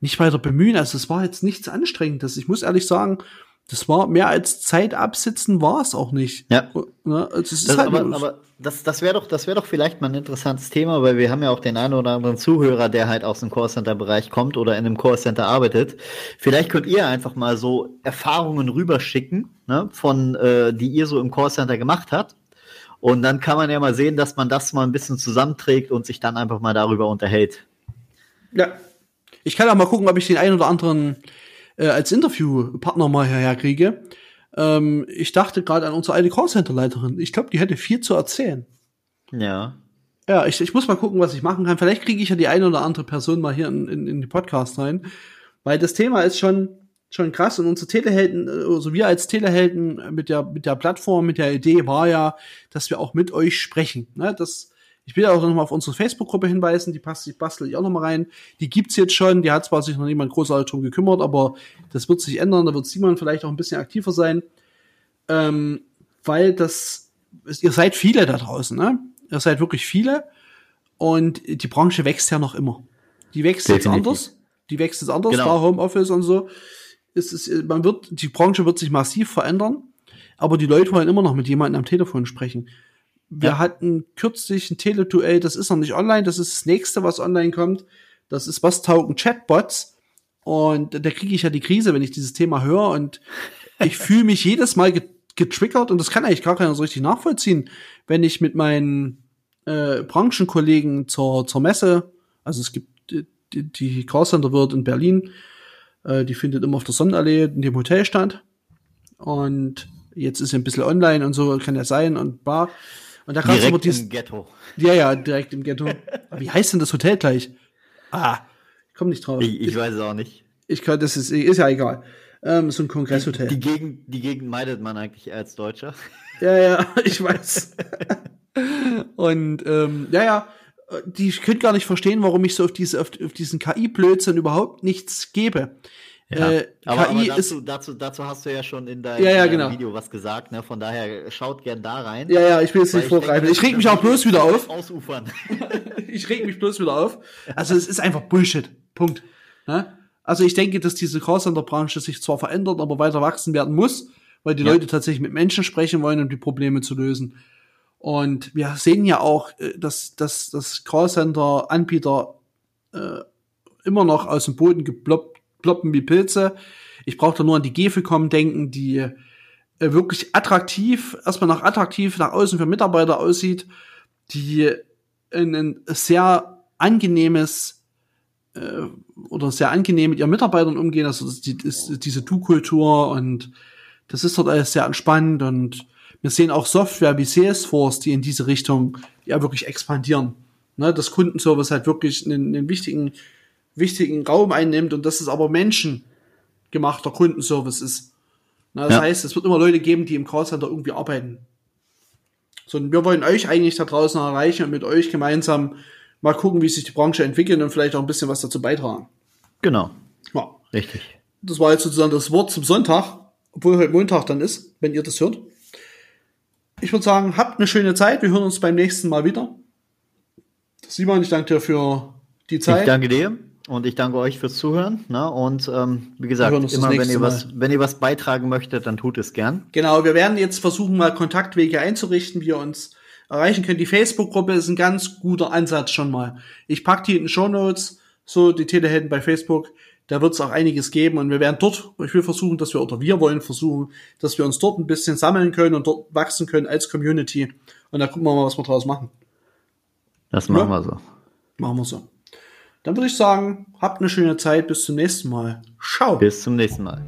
nicht weiter bemühen. Also, es war jetzt nichts Anstrengendes. Ich muss ehrlich sagen, das war mehr als Zeit absitzen war es auch nicht. Ja. Ne? Also das halt aber, aber, das, das wäre doch, das wäre doch vielleicht mal ein interessantes Thema, weil wir haben ja auch den einen oder anderen Zuhörer, der halt aus dem Callcenter-Bereich kommt oder in einem Callcenter arbeitet. Vielleicht könnt ihr einfach mal so Erfahrungen rüberschicken, ne, von, äh, die ihr so im Callcenter gemacht habt. Und dann kann man ja mal sehen, dass man das mal ein bisschen zusammenträgt und sich dann einfach mal darüber unterhält. Ja. Ich kann auch mal gucken, ob ich den einen oder anderen äh, als Interviewpartner mal hierher kriege. Ähm, ich dachte gerade an unsere alte Callcenter-Leiterin. Ich glaube, die hätte viel zu erzählen. Ja. Ja, ich, ich muss mal gucken, was ich machen kann. Vielleicht kriege ich ja die eine oder andere Person mal hier in, in, in die Podcast rein. Weil das Thema ist schon, schon krass. Und unsere Telehelden, also wir als Telehelden mit der, mit der Plattform, mit der Idee war ja, dass wir auch mit euch sprechen. Ne? Das ich will auch noch mal auf unsere Facebook-Gruppe hinweisen, die passt, die bastel ich auch noch mal rein. Die gibt's jetzt schon, die hat zwar sich noch niemand großartig drum gekümmert, aber das wird sich ändern, da wird Simon vielleicht auch ein bisschen aktiver sein. Ähm, weil das, ihr seid viele da draußen, ne? Ihr seid wirklich viele und die Branche wächst ja noch immer. Die wächst Definitiv. jetzt anders. Die wächst jetzt anders, genau. da Homeoffice und so. Es ist, man wird, die Branche wird sich massiv verändern, aber die Leute wollen immer noch mit jemandem am Telefon sprechen. Wir ja. hatten kürzlich ein Teleduell, das ist noch nicht online, das ist das nächste, was online kommt. Das ist, was taugen Chatbots? Und da kriege ich ja die Krise, wenn ich dieses Thema höre. Und ich fühle mich jedes Mal getriggert und das kann eigentlich gar keiner so richtig nachvollziehen, wenn ich mit meinen äh, Branchenkollegen zur, zur Messe, also es gibt die, die Callcenter wird in Berlin, äh, die findet immer auf der Sonnenallee in dem Hotel statt und jetzt ist sie ein bisschen online und so, kann ja sein und bar. Und da direkt immer dieses, im Ghetto. Ja, ja, direkt im Ghetto. Aber wie heißt denn das Hotel gleich? Ah, ich komme nicht drauf. Ich, ich, weiß es auch nicht. Ich kann, das ist, ist ja egal. Ähm, so ein Kongresshotel. Die, die, Gegend, die Gegend meidet man eigentlich als Deutscher. Ja, ja, ich weiß. und ähm, ja, ja, die können gar nicht verstehen, warum ich so auf, diese, auf, auf diesen KI-Blödsinn überhaupt nichts gebe. Ja. Äh, aber, KI aber dazu, ist, dazu, dazu hast du ja schon in deinem ja, ja, genau. Video was gesagt, ne? Von daher schaut gern da rein. Ja, ja, ich will jetzt nicht vorgreifen. Ich, ich reg mich auch bloß wieder auf. Ausufern. ich reg mich bloß wieder auf. Also es ist einfach Bullshit. Punkt. Ne? Also ich denke, dass diese Callcenter-Branche sich zwar verändert, aber weiter wachsen werden muss, weil die ja. Leute tatsächlich mit Menschen sprechen wollen, um die Probleme zu lösen. Und wir sehen ja auch, äh, dass, dass, dass Callcenter-Anbieter äh, immer noch aus dem Boden geploppt ploppen wie Pilze. Ich brauche da nur an die Gefecom denken, die äh, wirklich attraktiv, erstmal nach attraktiv nach außen für Mitarbeiter aussieht, die ein, ein sehr angenehmes äh, oder sehr angenehm mit ihren Mitarbeitern umgehen. Also die, ist diese Du-Kultur und das ist dort alles sehr entspannt und wir sehen auch Software wie Salesforce, die in diese Richtung ja wirklich expandieren. Ne, dass Kundenservice halt wirklich einen, einen wichtigen wichtigen Raum einnimmt und dass es aber menschengemachter Kundenservice ist. Na, das ja. heißt, es wird immer Leute geben, die im Callcenter irgendwie arbeiten. So, und wir wollen euch eigentlich da draußen erreichen und mit euch gemeinsam mal gucken, wie sich die Branche entwickelt und vielleicht auch ein bisschen was dazu beitragen. Genau. Ja. Richtig. Das war jetzt sozusagen das Wort zum Sonntag, obwohl heute Montag dann ist, wenn ihr das hört. Ich würde sagen, habt eine schöne Zeit. Wir hören uns beim nächsten Mal wieder. Simon, ich danke dir für die Zeit. Ich danke dir. Und ich danke euch fürs Zuhören. Ne? Und ähm, wie gesagt, immer wenn ihr, was, wenn ihr was beitragen möchtet, dann tut es gern. Genau, wir werden jetzt versuchen, mal Kontaktwege einzurichten, wie ihr uns erreichen könnt. Die Facebook-Gruppe ist ein ganz guter Ansatz schon mal. Ich packe die in den Show Notes, so die Telehelden bei Facebook. Da wird es auch einiges geben und wir werden dort, ich will versuchen, dass wir, oder wir wollen versuchen, dass wir uns dort ein bisschen sammeln können und dort wachsen können als Community. Und da gucken wir mal, was wir draus machen. Das machen ja? wir so. Machen wir so. Dann würde ich sagen, habt eine schöne Zeit. Bis zum nächsten Mal. Ciao. Bis zum nächsten Mal.